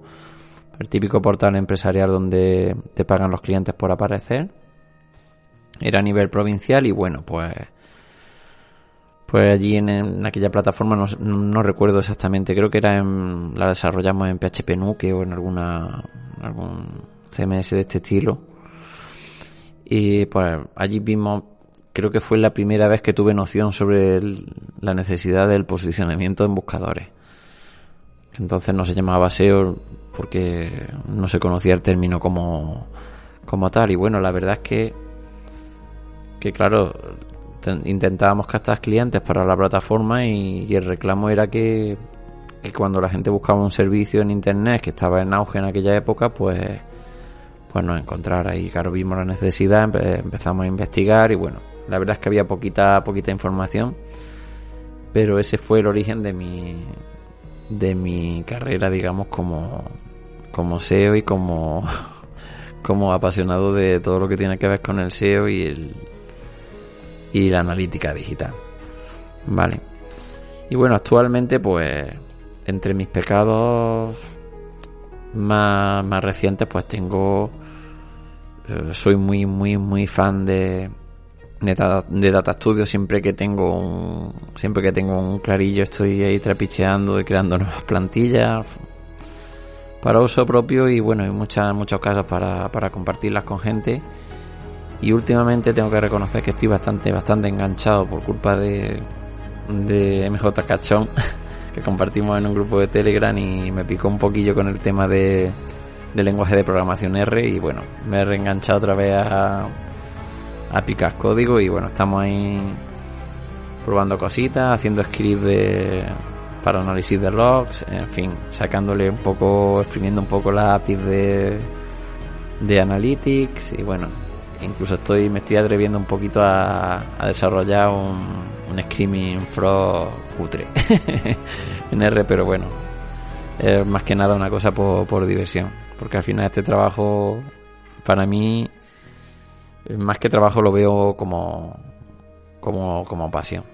el típico portal empresarial donde te pagan los clientes por aparecer. Era a nivel provincial y, bueno, pues pues allí en, aquella plataforma no, no, recuerdo exactamente, creo que era en, la desarrollamos en PHP Nuke o en alguna algún CMS de este estilo. Y pues allí vimos, creo que fue la primera vez que tuve noción sobre la necesidad del posicionamiento en buscadores. Entonces no se llamaba SEO porque no se conocía el término como, como tal. Y bueno, la verdad es que, que claro, intentábamos captar clientes para la plataforma y, el reclamo era que, que, cuando la gente buscaba un servicio en internet que estaba en auge en aquella época, pues pues nos encontrara y claro, vimos la necesidad, empezamos a investigar y bueno, la verdad es que había poquita, poquita información, pero ese fue el origen de mi, de mi carrera, digamos, como, como SEO y como, como apasionado de todo lo que tiene que ver con el SEO y el y la analítica digital. Vale. Y bueno, actualmente pues entre mis pecados más, más recientes pues tengo soy muy muy muy fan de de data, Studio siempre que tengo un siempre que tengo un clarillo estoy ahí trapicheando y creando nuevas plantillas para uso propio y bueno, hay muchas, muchos casos para, para compartirlas con gente. Y últimamente tengo que reconocer que estoy bastante, bastante enganchado por culpa de, de MJ Cachón, que compartimos en un grupo de Telegram y me picó un poquillo con el tema de, de lenguaje de programación R y bueno, me he reenganchado otra vez a, a picar código y bueno, estamos ahí probando cositas, haciendo scripts de para análisis de logs, en fin, sacándole un poco, exprimiendo un poco la API de, de Analytics y bueno, incluso estoy me estoy atreviendo un poquito a, desarrollar un, un Screaming Frog cutre en R, pero bueno, es más que nada una cosa por, por diversión, porque al final este trabajo para mí, más que trabajo lo veo como, como, como pasión.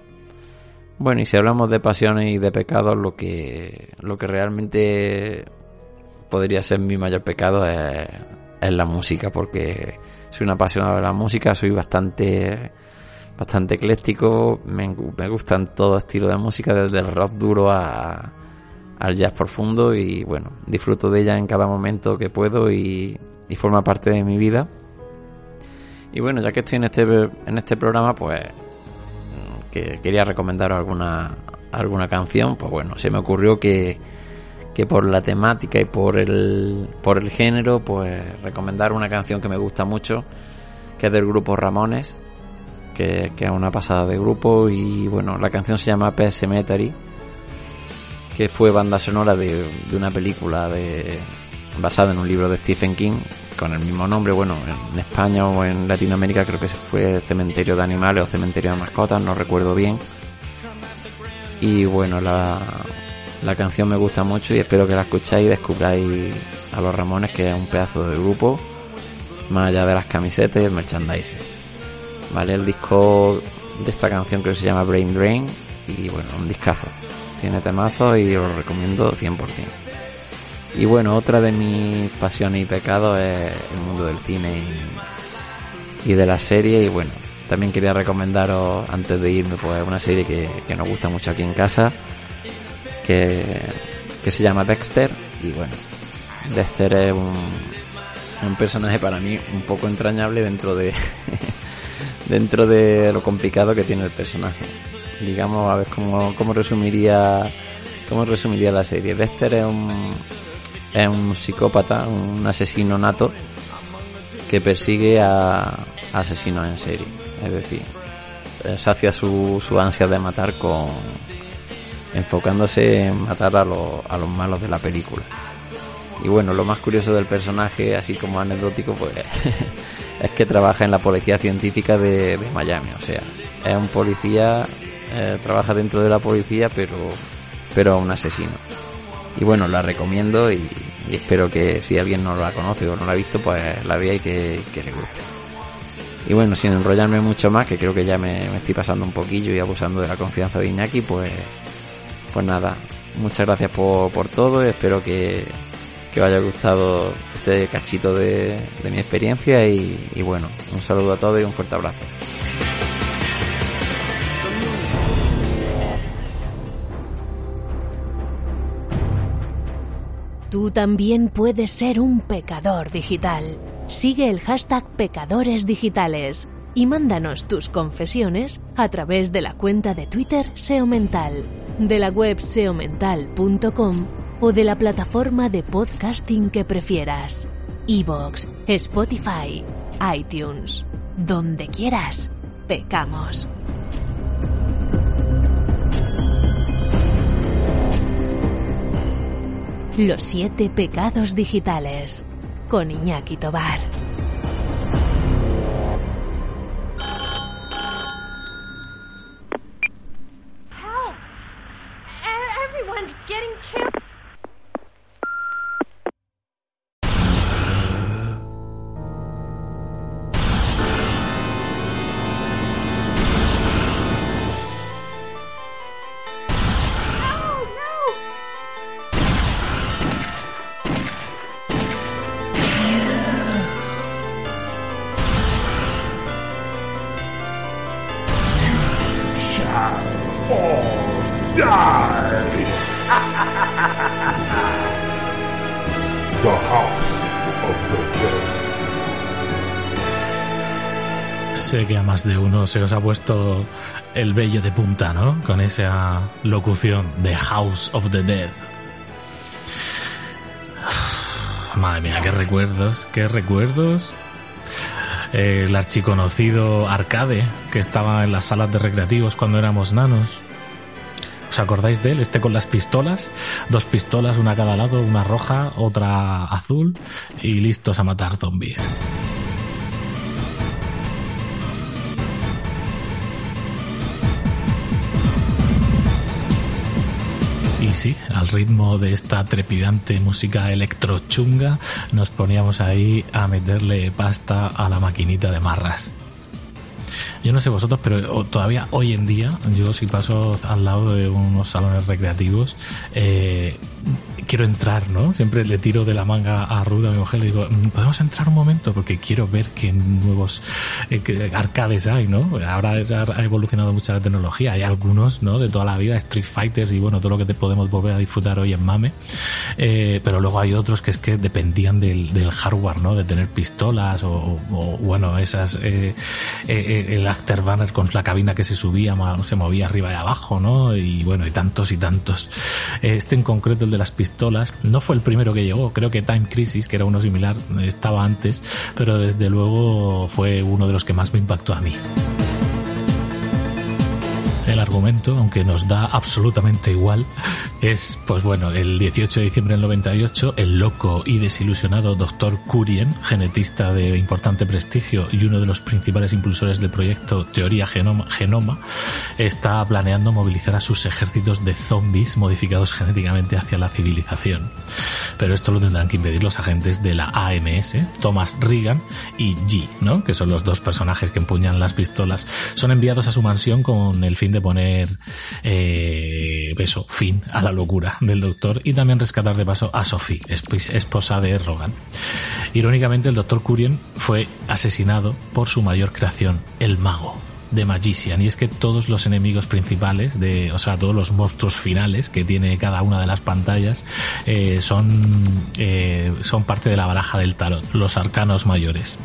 Bueno, y si hablamos de pasiones y de pecados, lo que, lo que realmente podría ser mi mayor pecado es, la música, porque soy un apasionado de la música, soy bastante bastante ecléctico, me, me gustan todo estilo de música, desde el rock duro a, al jazz profundo y bueno, disfruto de ella en cada momento que puedo y, forma parte de mi vida. Y bueno, ya que estoy en este, en este programa, pues que quería recomendar alguna, alguna canción, pues bueno, se me ocurrió que, que por la temática y por el, por el género, pues recomendar una canción que me gusta mucho, que es del grupo Ramones, que, que es una pasada de grupo, y bueno, la canción se llama PS Cemetery, que fue banda sonora de, una película de, basada en un libro de Stephen King, con el mismo nombre, bueno, en España o en Latinoamérica creo que fue Cementerio de Animales o Cementerio de Mascotas, no recuerdo bien. Y bueno, la, la canción me gusta mucho y espero que la escucháis y descubráis a los Ramones, que es un pedazo de grupo, más allá de las camisetas y el merchandising. Vale, el disco de esta canción creo que se llama Brain Drain y bueno, un discazo. Tiene temazos y os lo recomiendo 100%. Y bueno, otra de mis pasiones y pecados es el mundo del cine y, de la serie. Y bueno, también quería recomendaros, antes de irme, pues una serie que, nos gusta mucho aquí en casa, que, se llama Dexter. Y bueno, Dexter es un, un personaje para mí un poco entrañable dentro de dentro de lo complicado que tiene el personaje. Digamos, a ver cómo, cómo resumiría cómo resumiría la serie. Dexter es un es un psicópata, un asesino nato que persigue a asesinos en serie. Es decir, sacia su, su ansia de matar con enfocándose en matar a, a los malos de la película. Y bueno, lo más curioso del personaje, así como anecdótico, pues es que trabaja en la policía científica de, Miami. O sea, es un policía, eh, trabaja dentro de la policía, pero, pero un asesino. Y bueno, la recomiendo y, espero que si alguien no la conoce o no la ha visto, pues la vea y que, le guste. Y bueno, sin enrollarme mucho más, que creo que ya me, estoy pasando un poquillo y abusando de la confianza de Iñaki, pues, pues nada, muchas gracias por, por todo, espero que, que os haya gustado este cachito de, mi experiencia y, y bueno, un saludo a todos y un fuerte abrazo. Tú también puedes ser un pecador digital. Sigue el hashtag Pecadores Digitales y mándanos tus confesiones a través de la cuenta de Twitter SEO Mental, de la web seomental.com o de la plataforma de podcasting que prefieras. Evox, Spotify, iTunes, donde quieras, pecamos. Los siete pecados digitales con Iñaki Tobar. The house of the dead. Sé que a más de uno se os ha puesto el vello de punta, ¿no? Con esa locución de House of the Dead. Madre mía, qué recuerdos, qué recuerdos. El archiconocido arcade que estaba en las salas de recreativos cuando éramos nanos. ¿Os acordáis de él? Este con las pistolas, dos pistolas, una a cada lado, una roja, otra azul y listos a matar zombies. Y sí, al ritmo de esta trepidante música electrochunga, nos poníamos ahí a meterle pasta a la maquinita de marras. Yo no sé vosotros, pero todavía hoy en día, yo si paso al lado de unos salones recreativos, eh, quiero entrar, ¿no? Siempre le tiro de la manga a Ruda, a mi mujer, le digo, "Mm, ¿podemos entrar un momento? Porque quiero ver qué nuevos eh, arcades hay, ¿no? Ahora ha evolucionado mucha la tecnología. Hay algunos, ¿no? De toda la vida, Street Fighters y bueno, todo lo que te podemos volver a disfrutar hoy en MAME. Eh, pero luego hay otros que es que dependían del, hardware, ¿no? De tener pistolas o, o- bueno, esas, eh, el afterburner con la cabina que se subía, se movía arriba y abajo, ¿no? Y bueno, y tantos y tantos. Este en concreto, el de las pistolas, no fue el primero que llegó. Creo que Time Crisis, que era uno similar, estaba antes, pero desde luego fue uno de los que más me impactó a mí. El argumento, aunque nos da absolutamente igual, es, pues bueno, el 18 de diciembre del 98, el loco y desilusionado Dr. Curien, genetista de importante prestigio y uno de los principales impulsores del proyecto Teoría Genoma, Genoma, está planeando movilizar a sus ejércitos de zombies modificados genéticamente hacia la civilización. Pero esto lo tendrán que impedir los agentes de la AMS, Thomas Reagan y G, ¿no? que son los dos personajes que empuñan las pistolas. Son enviados a su mansión con el fin de poner eh, fin a la locura del doctor y también rescatar de paso a Sophie, esp- esposa de Rogan. Irónicamente, el doctor Curien fue asesinado por su mayor creación, el mago de Magician y es que todos los enemigos principales de o sea todos los monstruos finales que tiene cada una de las pantallas eh, son eh, son parte de la baraja del tarot los arcanos mayores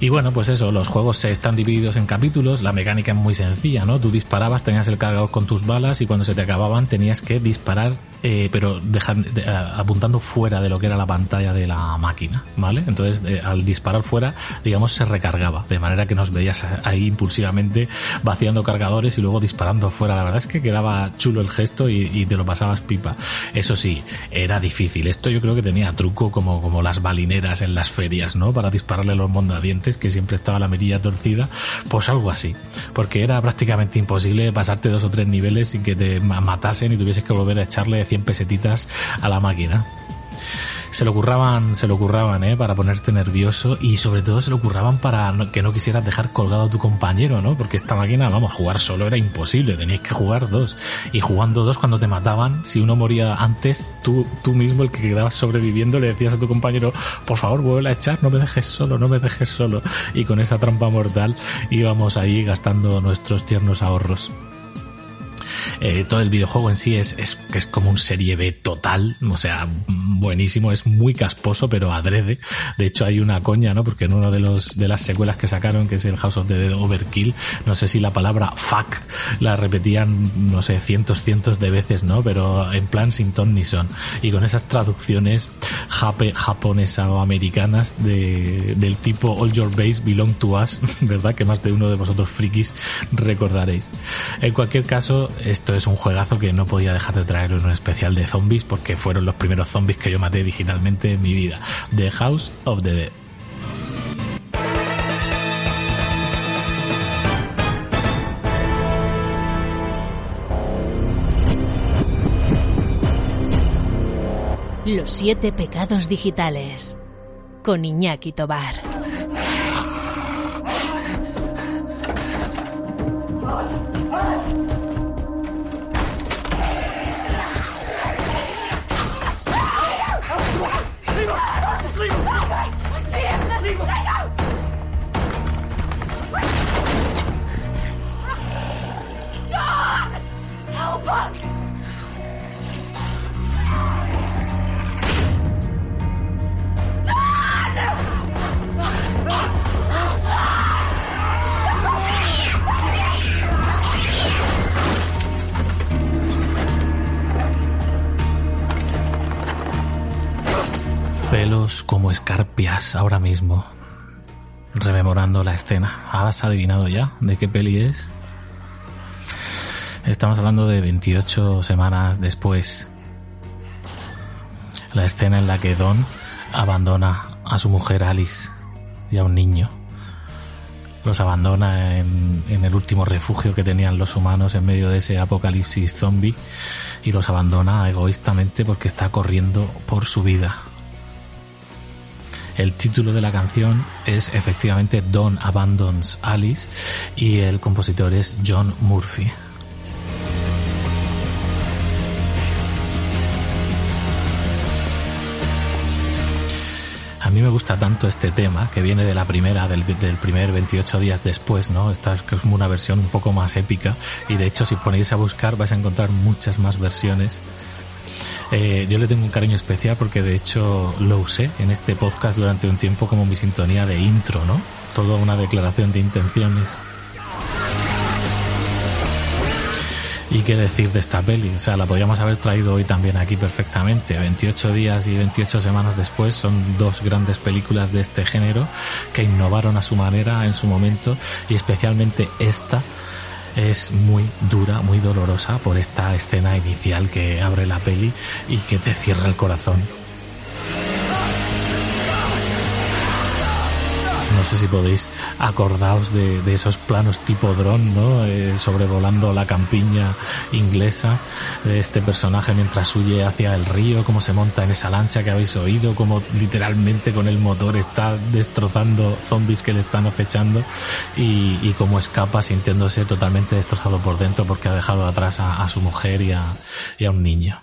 y bueno, pues eso, los juegos se están divididos en capítulos, la mecánica es muy sencilla, ¿no? Tú disparabas, tenías el cargador con tus balas y cuando se te acababan tenías que disparar, eh, pero dejan- de- apuntando fuera de lo que era la pantalla de la máquina, ¿vale? Entonces, eh, al disparar fuera, digamos, se recargaba, de manera que nos veías ahí impulsivamente vaciando cargadores y luego disparando fuera. La verdad es que quedaba chulo el gesto y, y te lo pasabas pipa. Eso sí, era difícil. Esto yo creo que tenía truco como, como las balineras en las ferias, ¿no? Para dispararle los mondadientes, que siempre estaba la mirilla torcida. Pues algo así. Porque era prácticamente imposible pasarte dos o tres niveles sin que te ma- matasen y tuvieses que volver a echarle 100 pesetitas a la máquina se lo curraban, se lo curraban, ¿eh? Para ponerte nervioso y sobre todo se lo curraban para que no quisieras dejar colgado a tu compañero, ¿no? Porque esta máquina, vamos, jugar solo era imposible, tenías que jugar dos. Y jugando dos, cuando te mataban, si uno moría antes, tú, tú mismo, el que quedabas sobreviviendo, le decías a tu compañero, por favor, vuelve a echar, no me dejes solo, no me dejes solo. Y con esa trampa mortal íbamos ahí gastando nuestros tiernos ahorros. Eh, todo el videojuego en sí es, es es como un serie B total, o sea, buenísimo, es muy casposo, pero adrede. De hecho, hay una coña, ¿no? Porque en uno de los de las secuelas que sacaron, que es el House of the Dead Overkill, no sé si la palabra fuck la repetían, no sé, cientos, cientos de veces, ¿no? Pero en plan sin ton ni son. Y con esas traducciones jape, japonesas o americanas de, del tipo All Your Base Belong to Us, ¿verdad? Que más de uno de vosotros frikis recordaréis. En cualquier caso, esto es un juegazo que no podía dejar de traer en un especial de zombies porque fueron los primeros zombies que yo maté digitalmente en mi vida. The House of the Dead. Los siete pecados digitales. Con Iñaki Tobar. Como escarpias ahora mismo. Rememorando la escena. ¿Has adivinado ya de qué peli es? Estamos hablando de 28 semanas después. La escena en la que Don abandona a su mujer Alice y a un niño. Los abandona en, en el último refugio que tenían los humanos en medio de ese apocalipsis zombie y los abandona egoístamente porque está corriendo por su vida. El título de la canción es efectivamente Don Abandons Alice y el compositor es John Murphy. A mí me gusta tanto este tema que viene de la primera, del, primer 28 días después, ¿no? Esta es como una versión un poco más épica y de hecho si ponéis a buscar vais a encontrar muchas más versiones. Eh, yo le tengo un cariño especial porque de hecho lo usé en este podcast durante un tiempo como mi sintonía de intro, ¿no? Toda una declaración de intenciones. ¿Y qué decir de esta peli? O sea, la podríamos haber traído hoy también aquí perfectamente. 28 días y 28 semanas después son dos grandes películas de este género que innovaron a su manera en su momento y especialmente esta es muy dura, muy dolorosa por esta escena inicial que abre la peli y que te cierra el corazón. No sé si podéis acordaros de, esos planos tipo dron, ¿no? Eh, sobrevolando la campiña inglesa, de este personaje mientras huye hacia el río, cómo se monta en esa lancha que habéis oído, cómo literalmente con el motor está destrozando zombies que le están acechando y, y cómo escapa sintiéndose totalmente destrozado por dentro porque ha dejado atrás a, su mujer y a un niño.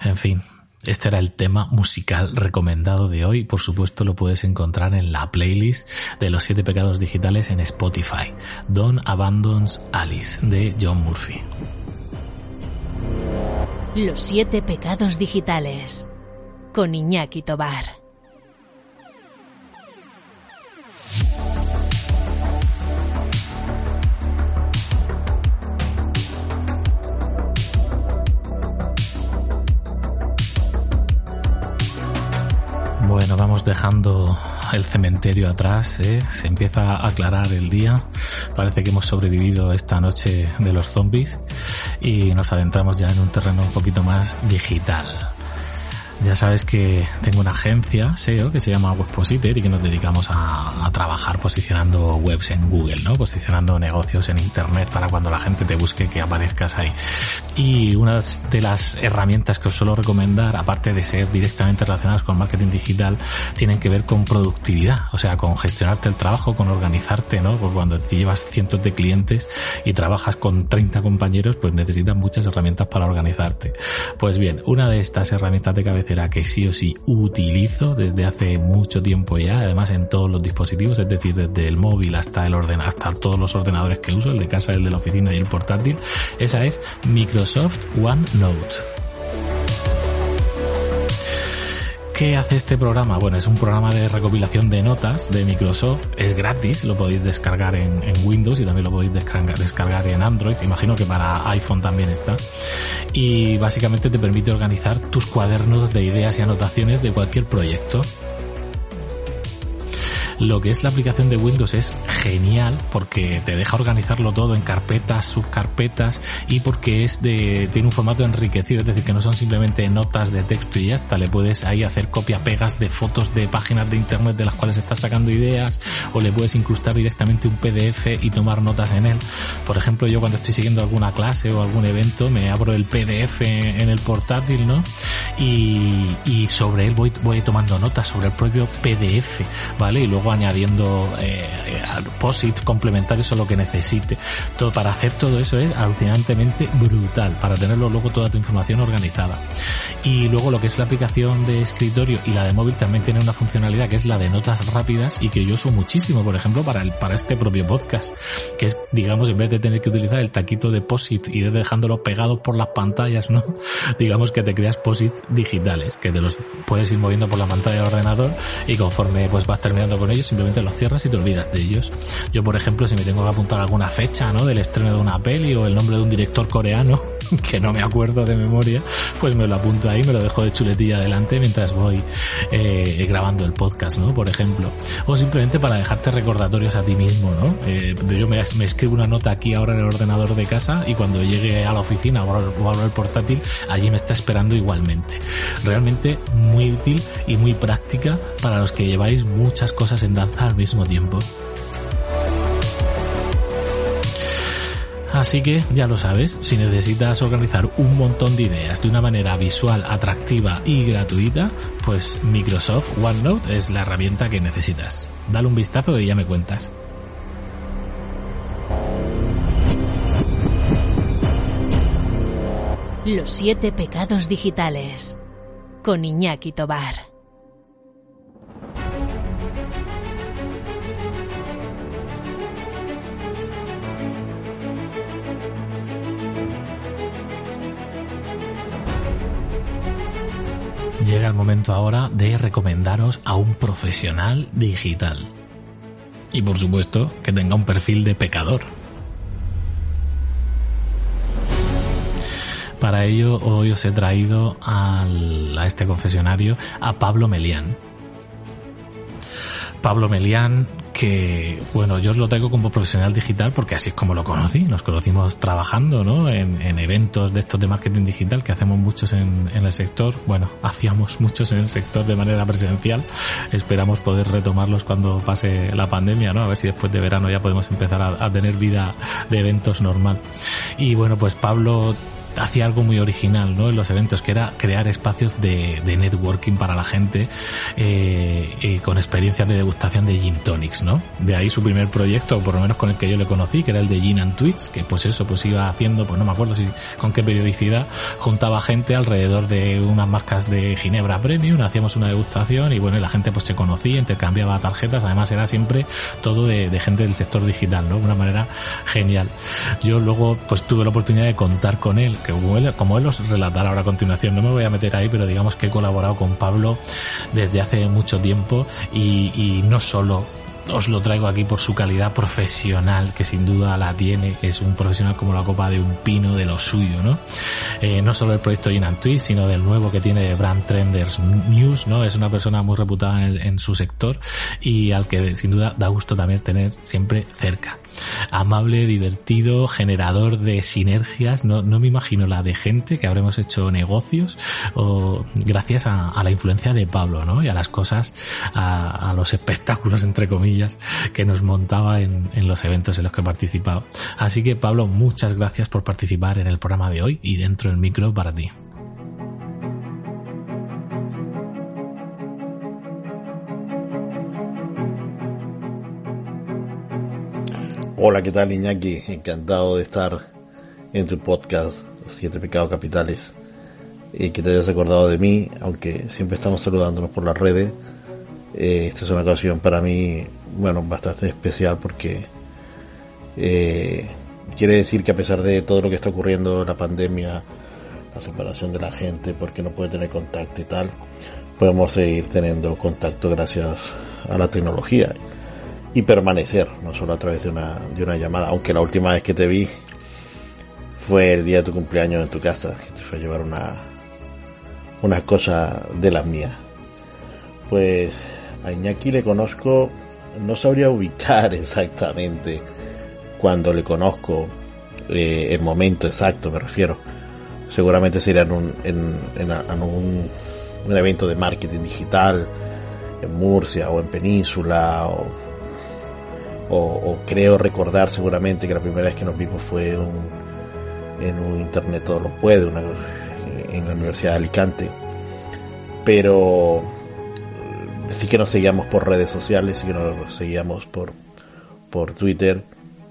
En fin, este era el tema musical recomendado de hoy. Por supuesto, lo puedes encontrar en la playlist de los siete pecados digitales en Spotify. Don Abandons Alice de John Murphy. Los siete pecados digitales. Con Iñaki Tobar. Bueno, vamos dejando el cementerio atrás, ¿eh? se empieza a aclarar el día, parece que hemos sobrevivido esta noche de los zombies y nos adentramos ya en un terreno un poquito más digital. Ya sabes que tengo una agencia SEO que se llama Webpositor y que nos dedicamos a, trabajar posicionando webs en Google, ¿no? Posicionando negocios en Internet para cuando la gente te busque que aparezcas ahí. Y una de las herramientas que os suelo recomendar, aparte de ser directamente relacionadas con marketing digital, tienen que ver con productividad, o sea, con gestionarte el trabajo, con organizarte, ¿no? Porque cuando te llevas cientos de clientes y trabajas con 30 compañeros, pues necesitas muchas herramientas para organizarte. Pues bien, una de estas herramientas de que sí o sí utilizo desde hace mucho tiempo ya, además en todos los dispositivos, es decir, desde el móvil hasta el orden, hasta todos los ordenadores que uso, el de casa, el de la oficina y el portátil, esa es Microsoft OneNote. ¿Qué hace este programa? Bueno, es un programa de recopilación de notas de Microsoft, es gratis, lo podéis descargar en, Windows y también lo podéis descargar, descargar en Android, imagino que para iPhone también está. Y básicamente te permite organizar tus cuadernos de ideas y anotaciones de cualquier proyecto. Lo que es la aplicación de Windows es genial porque te deja organizarlo todo en carpetas, subcarpetas y porque es de, tiene un formato enriquecido, es decir, que no son simplemente notas de texto y ya está, le puedes ahí hacer copia-pegas de fotos de páginas de internet de las cuales estás sacando ideas o le puedes incrustar directamente un PDF y tomar notas en él. Por ejemplo, yo cuando estoy siguiendo alguna clase o algún evento me abro el PDF en el portátil, ¿no? Y, y sobre él voy, voy tomando notas sobre el propio PDF, ¿vale? Y luego añadiendo eh, POSIT complementarios o lo que necesite. Todo, para hacer todo eso es alucinantemente brutal, para tenerlo luego toda tu información organizada. Y luego lo que es la aplicación de escritorio y la de móvil también tiene una funcionalidad que es la de notas rápidas y que yo uso muchísimo, por ejemplo, para el, para este propio podcast, que es, digamos, en vez de tener que utilizar el taquito de POSIT y de dejándolo pegado por las pantallas, ¿no? Digamos que te creas POSIT digitales, que te los puedes ir moviendo por la pantalla del ordenador y conforme pues vas terminando con ellos, simplemente los cierras y te olvidas de ellos. Yo, por ejemplo, si me tengo que apuntar alguna fecha, ¿no? Del estreno de una peli o el nombre de un director coreano, que no me acuerdo de memoria, pues me lo apunto ahí, me lo dejo de chuletilla adelante mientras voy eh, grabando el podcast, ¿no? Por ejemplo. O simplemente para dejarte recordatorios a ti mismo, ¿no? Eh, yo me, escribo una nota aquí ahora en el ordenador de casa y cuando llegue a la oficina o abro el portátil, allí me está esperando igualmente. Realmente muy útil y muy práctica para los que lleváis muchas cosas en danza al mismo tiempo. Así que ya lo sabes, si necesitas organizar un montón de ideas de una manera visual, atractiva y gratuita, pues Microsoft OneNote es la herramienta que necesitas. Dale un vistazo y ya me cuentas. Los siete pecados digitales con Iñaki Tobar. Llega el momento ahora de recomendaros a un profesional digital. Y por supuesto que tenga un perfil de pecador. Para ello hoy os he traído a este confesionario a Pablo Melián. Pablo Melián, que, bueno, yo os lo traigo como profesional digital porque así es como lo conocí. Nos conocimos trabajando, ¿no? En, en eventos de estos de marketing digital que hacemos muchos en, en, el sector. Bueno, hacíamos muchos en el sector de manera presencial. Esperamos poder retomarlos cuando pase la pandemia, ¿no? A ver si después de verano ya podemos empezar a, a tener vida de eventos normal. Y bueno, pues Pablo hacía algo muy original ¿no? en los eventos, que era crear espacios de, networking para la gente eh, eh, con experiencias de degustación de gin tonics, ¿no? De ahí su primer proyecto, por lo menos con el que yo le conocí, que era el de Gin and Tweets, que pues eso, pues iba haciendo, pues no me acuerdo si con qué periodicidad, juntaba gente alrededor de unas marcas de Ginebra Premium, hacíamos una degustación y bueno, la gente pues se conocía, intercambiaba tarjetas, además era siempre todo de, de gente del sector digital, ¿no? De una manera genial. Yo luego pues tuve la oportunidad de contar con él, que como él, os relatará ahora a continuación, no me voy a meter ahí, pero digamos que he colaborado con Pablo desde hace mucho tiempo y, y no solo os lo traigo aquí por su calidad profesional, que sin duda la tiene, es un profesional como la copa de un pino de lo suyo, ¿no? Eh, no solo el proyecto Gin Twist, sino del nuevo que tiene Brand Trenders News, ¿no? Es una persona muy reputada en, en, su sector y al que sin duda da gusto también tener siempre cerca. Amable, divertido, generador de sinergias, no, no me imagino la de gente que habremos hecho negocios o gracias a, la influencia de Pablo, ¿no? Y a las cosas, a, los espectáculos, entre comillas, que nos montaba en, los eventos en los que he participado. Así que Pablo, muchas gracias por participar en el programa de hoy y dentro del micro para ti. Hola, ¿qué tal Iñaki? Encantado de estar en tu podcast Siete Pecados Capitales y que te hayas acordado de mí, aunque siempre estamos saludándonos por las redes. Eh, esta es una ocasión para mí bueno, bastante especial porque eh, quiere decir que a pesar de todo lo que está ocurriendo, la pandemia, la separación de la gente, porque no puede tener contacto y tal, podemos seguir teniendo contacto gracias a la tecnología y permanecer, no solo a través de una, de una llamada, aunque la última vez que te vi fue el día de tu cumpleaños en tu casa, que te fue a llevar una, una cosa de las mías. Pues a Iñaki le conozco no sabría ubicar exactamente cuando le conozco eh, el momento exacto, me refiero. Seguramente sería en un, en, en, en un, un evento de marketing digital en Murcia o en Península o, o, creo recordar seguramente que la primera vez que nos vimos fue un, en un internet todo lo puede en la Universidad de Alicante. Pero sí que nos seguíamos por redes sociales sí que nos seguíamos por por Twitter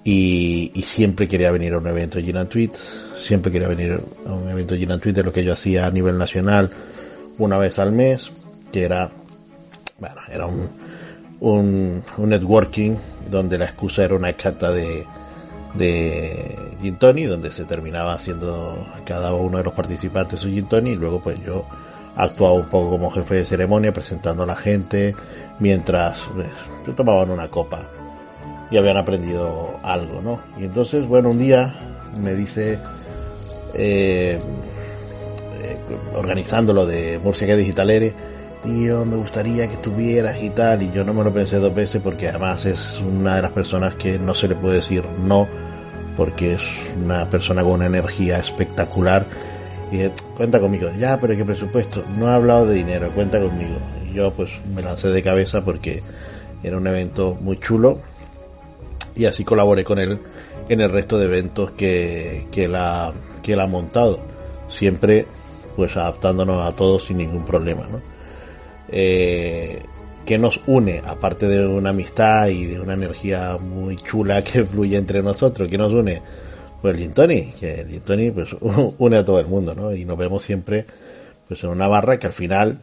y, siempre quería venir a un evento de Ginan Tweets siempre quería venir a un evento de Ginan Twitter lo que yo hacía a nivel nacional una vez al mes que era bueno, era un, un, un, networking donde la excusa era una cata de, de gin tonic, donde se terminaba haciendo cada uno de los participantes su gin tonic y luego pues yo actuaba un poco como jefe de ceremonia presentando a la gente mientras pues, tomaban una copa y habían aprendido algo, ¿no? Y entonces, bueno, un día me dice, eh, eh, organizando lo de Murcia que Digitalere, tío, me gustaría que estuvieras y tal, y yo no me lo pensé dos veces porque además es una de las personas que no se le puede decir no, porque es una persona con una energía espectacular. Y eh, cuenta conmigo, ya, pero qué presupuesto, no he hablado de dinero, cuenta conmigo. Yo pues me lancé de cabeza porque era un evento muy chulo y así colaboré con él en el resto de eventos que, que, la, que él ha montado. Siempre pues adaptándonos a todos sin ningún problema, ¿no? Eh, que nos une, aparte de una amistad y de una energía muy chula que fluye entre nosotros, que nos une, pues el Gintoni, que el Gintoni pues une a todo el mundo, ¿no? Y nos vemos siempre pues en una barra que al final,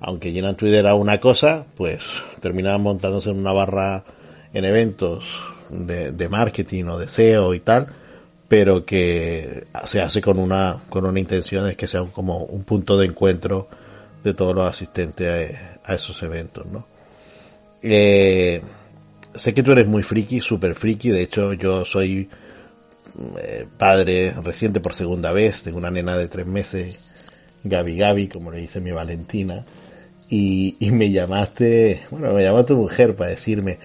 aunque llenan Twitter era una cosa, pues terminaban montándose en una barra en eventos de, de marketing o de SEO y tal, pero que se hace con una, con una intención de que sea como un punto de encuentro de todos los asistentes a, esos eventos, ¿no? Eh, sé que tú eres muy friki, súper friki, de hecho yo soy eh, padre reciente por segunda vez, tengo una nena de tres meses, Gaby Gaby, como le dice mi Valentina, y, y me llamaste, bueno, me llamó tu mujer para decirme,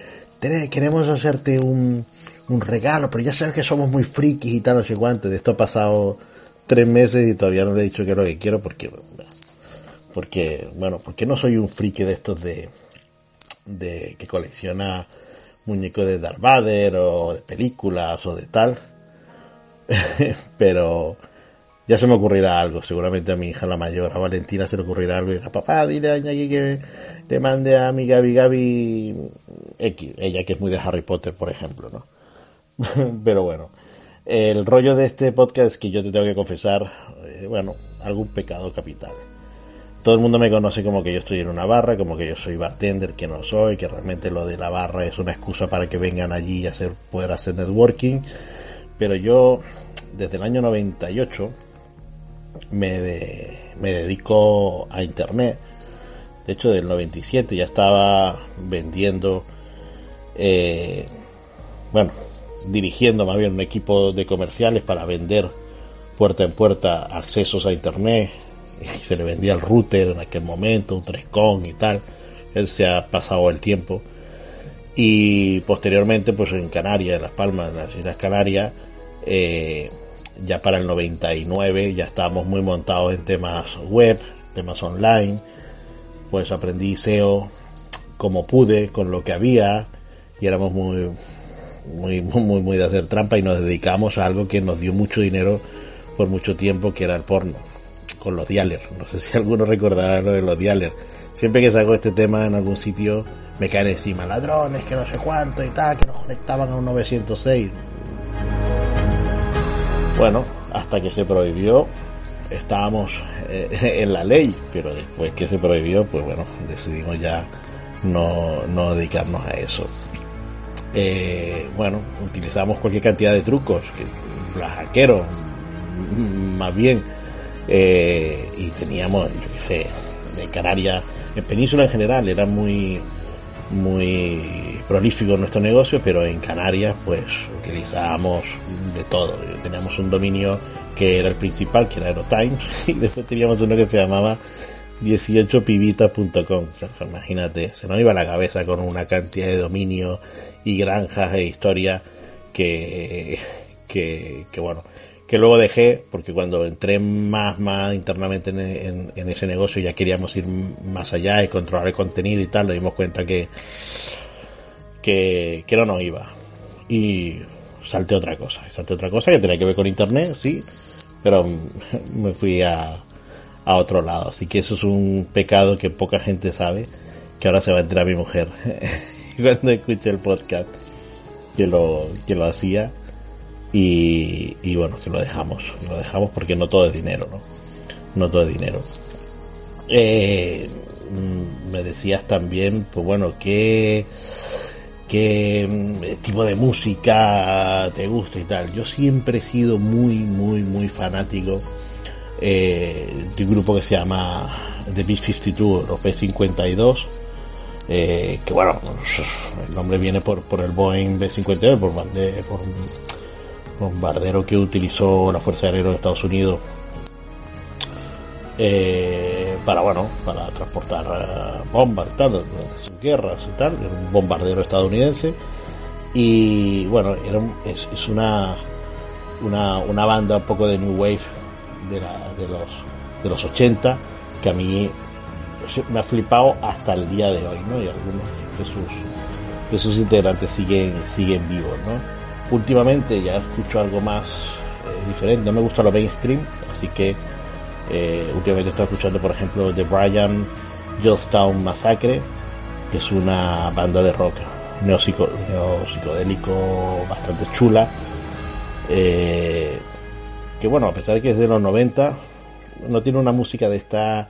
queremos hacerte un, un regalo, pero ya sabes que somos muy frikis y tal, no sé cuánto, de esto ha pasado tres meses y todavía no le he dicho que es lo que quiero porque porque, bueno, porque no soy un friki de estos de, de que colecciona muñecos de Darth Vader o de películas o de tal. Pero ya se me ocurrirá algo, seguramente a mi hija la mayor, a Valentina se le ocurrirá algo y a papá, dile a que le mande a mi Gaby Gaby X, ella que es muy de Harry Potter, por ejemplo, ¿no? Pero bueno, el rollo de este podcast es que yo te tengo que confesar, eh, bueno, algún pecado capital todo el mundo me conoce como que yo estoy en una barra, como que yo soy bartender, que no soy, que realmente lo de la barra es una excusa para que vengan allí y hacer, poder hacer networking. Pero yo, desde el año 98, me, de, me dedico a internet. De hecho, del 97 ya estaba vendiendo, eh, bueno, dirigiendo más bien un equipo de comerciales para vender puerta en puerta accesos a internet, se le vendía el router en aquel momento, un 3con y tal. Él se ha pasado el tiempo. Y posteriormente, pues en Canarias, en Las Palmas, en las Islas Canarias, eh, ya para el 99 ya estábamos muy montados en temas web, temas online. Pues aprendí SEO como pude, con lo que había, y éramos muy, muy, muy, muy de hacer trampa y nos dedicamos a algo que nos dio mucho dinero por mucho tiempo, que era el porno con los dialers. No sé si alguno recordará lo de los dialers. Siempre que saco este tema en algún sitio me caen encima ladrones, que no sé cuánto y tal, que nos conectaban a un 906. Bueno, hasta que se prohibió, estábamos eh, en la ley, pero después que se prohibió, pues bueno, decidimos ya no, no dedicarnos a eso. Eh, bueno, utilizamos cualquier cantidad de trucos, hackeros, más bien, eh, y teníamos, yo qué sé, de Canarias, en Península en general era muy muy prolífico nuestro negocio, pero en Canarias pues utilizábamos de todo. Teníamos un dominio que era el principal, que era Aerotimes, y después teníamos uno que se llamaba 18pibita.com. imagínate, se nos iba la cabeza con una cantidad de dominio y granjas e historia que, que, que bueno, que luego dejé porque cuando entré más, más internamente en, en, ese negocio ya queríamos ir más allá y controlar el contenido y tal, nos dimos cuenta que, que, que no nos iba. Y salté otra cosa, salté otra cosa que tenía que ver con internet, sí, pero me fui a, a otro lado. Así que eso es un pecado que poca gente sabe, que ahora se va a enterar mi mujer cuando escuche el podcast que lo, que lo hacía. Y, y bueno, que lo dejamos, lo dejamos porque no todo es dinero, ¿no? No todo es dinero. Eh, mm, me decías también, pues bueno, ¿qué, qué mm, tipo de música te gusta y tal. Yo siempre he sido muy, muy, muy fanático eh, de un grupo que se llama The B-52 o P-52 eh, que bueno, el nombre viene por, por el Boeing B-52, por, por bombardero que utilizó la Fuerza Aérea de Estados Unidos eh, para bueno, para transportar eh, bombas y sus guerras y tal, era un bombardero estadounidense y bueno, era es, es una, una, una banda un poco de New Wave de, la, de, los, de los 80 que a mí me ha flipado hasta el día de hoy, ¿no? Y algunos de sus, de sus integrantes siguen, siguen vivos, ¿no? Últimamente ya escucho algo más eh, diferente, no me gusta lo mainstream, así que eh, últimamente estoy escuchando, por ejemplo, The Brian Jonestown Massacre, que es una banda de rock neopsicodélico bastante chula. Eh, que bueno, a pesar de que es de los 90, no tiene una música de esta,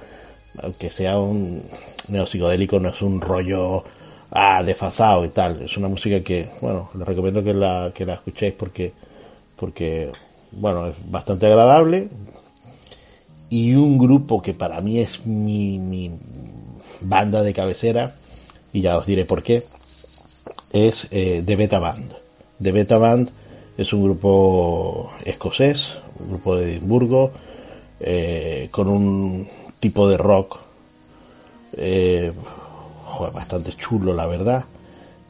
aunque sea un neopsicodélico, no es un rollo ah, desfasado y tal. Es una música que, bueno, les recomiendo que la, que la escuchéis porque, porque, bueno, es bastante agradable. Y un grupo que para mí es mi, mi banda de cabecera, y ya os diré por qué, es eh, The Beta Band. The Beta Band es un grupo escocés, un grupo de Edimburgo, eh, con un tipo de rock eh, bastante chulo, la verdad.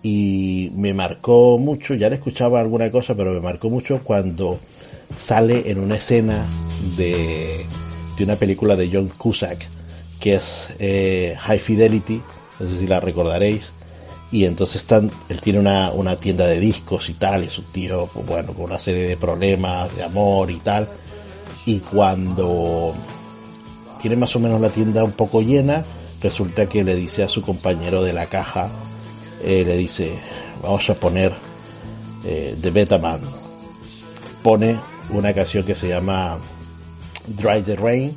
Y me marcó mucho, ya le escuchaba alguna cosa, pero me marcó mucho cuando sale en una escena de, de una película de John Cusack, que es eh, High Fidelity, no sé si la recordaréis, y entonces están, él tiene una, una tienda de discos y tal, y es un tío, pues bueno, con una serie de problemas de amor y tal, y cuando tiene más o menos la tienda un poco llena, resulta que le dice a su compañero de la caja, eh, le dice, vamos a poner eh, The Beta Man, pone una canción que se llama Dry the Rain,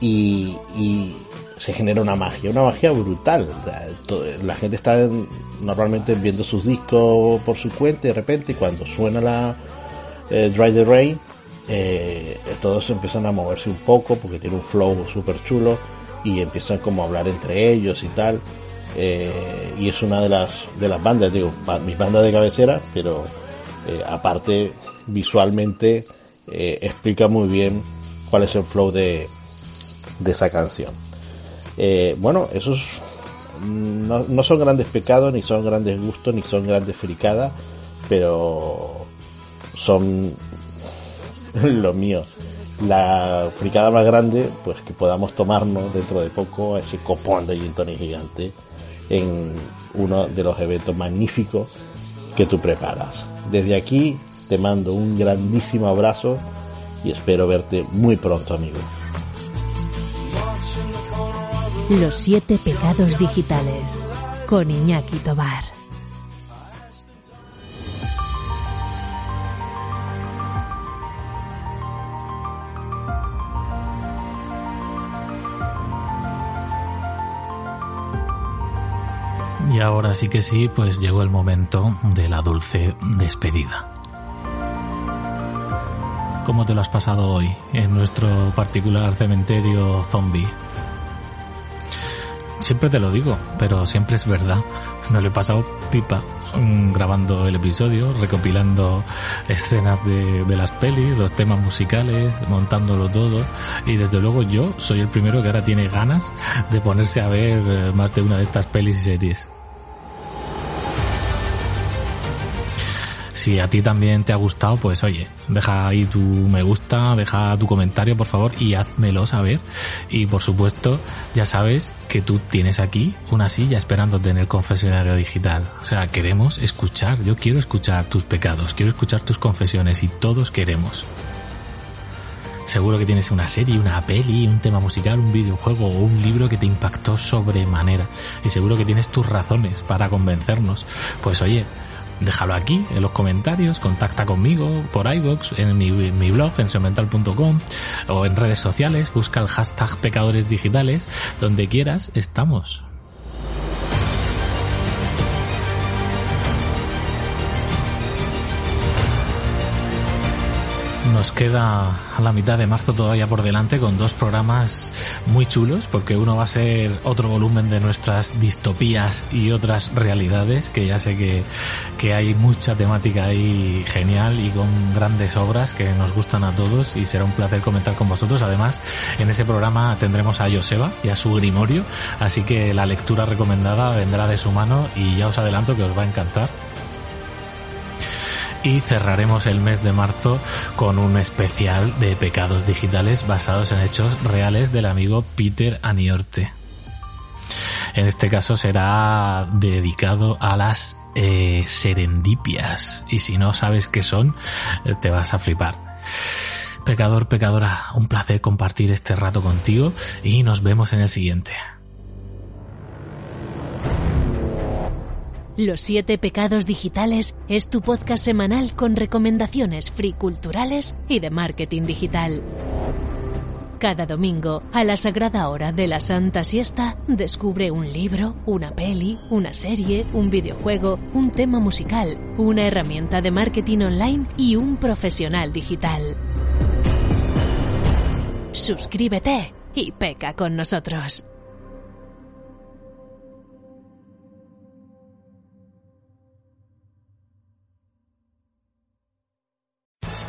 y, y se genera una magia, una magia brutal. La gente está normalmente viendo sus discos por su cuenta y de repente cuando suena la eh, Dry the Rain, eh, todos empiezan a moverse un poco porque tiene un flow súper chulo y empiezan como a hablar entre ellos y tal. Eh, y es una de las, de las bandas, digo, mi banda de cabecera, pero aparte visualmente explica muy bien cuál es el flow de, de esa canción. Eh, bueno, esos no, no, son grandes pecados, ni son grandes gustos, ni son grandes fricadas, pero son lo mío. La fricada más grande, pues que podamos tomarnos dentro de poco ese copón de gin gigante en uno de los eventos magníficos que tú preparas. Desde aquí te mando un grandísimo abrazo y espero verte muy pronto, amigo. Los siete pecados digitales con Iñaki Tobar. Y ahora sí que sí, pues llegó el momento de la dulce despedida. ¿Cómo te lo has pasado hoy en nuestro particular cementerio zombie? Siempre te lo digo, pero siempre es verdad. Me lo he pasado pipa. mm, grabando el episodio, recopilando escenas de, de las pelis, los temas musicales, montándolo todo. Y desde luego yo soy el primero que ahora tiene ganas de ponerse a ver eh, más de una de estas pelis y series. Si a ti también te ha gustado, pues oye, deja ahí tu me gusta, deja tu comentario por favor y házmelo saber. Y por supuesto, ya sabes que tú tienes aquí una silla esperándote en el confesionario digital. O sea, queremos escuchar, yo quiero escuchar tus pecados, quiero escuchar tus confesiones y todos queremos. Seguro que tienes una serie, una peli, un tema musical, un videojuego o un libro que te impactó sobremanera. Y seguro que tienes tus razones para convencernos. Pues oye, déjalo aquí en los comentarios, contacta conmigo por iVoox, en mi, mi blog, en semental.com o en redes sociales, busca el hashtag pecadores digitales, donde quieras, estamos. Nos queda a la mitad de marzo todavía por delante con dos programas muy chulos porque uno va a ser otro volumen de nuestras distopías y otras realidades que ya sé que, que hay mucha temática ahí genial y con grandes obras que nos gustan a todos y será un placer comentar con vosotros. Además, en ese programa tendremos a Joseba y a su Grimorio, así que la lectura recomendada vendrá de su mano y ya os adelanto que os va a encantar y cerraremos el mes de marzo con un especial de pecados digitales basados en hechos reales del amigo Peter Aniorte. En este caso será dedicado a las eh, serendipias y si no sabes qué son, eh, te vas a flipar. Pecador, pecadora, un placer compartir este rato contigo y nos vemos en el siguiente. Los siete pecados digitales es tu podcast semanal con recomendaciones free culturales y de marketing digital. Cada domingo, a la sagrada hora de la Santa Siesta, descubre un libro, una peli, una serie, un videojuego, un tema musical, una herramienta de marketing online y un profesional digital. Suscríbete y peca con nosotros.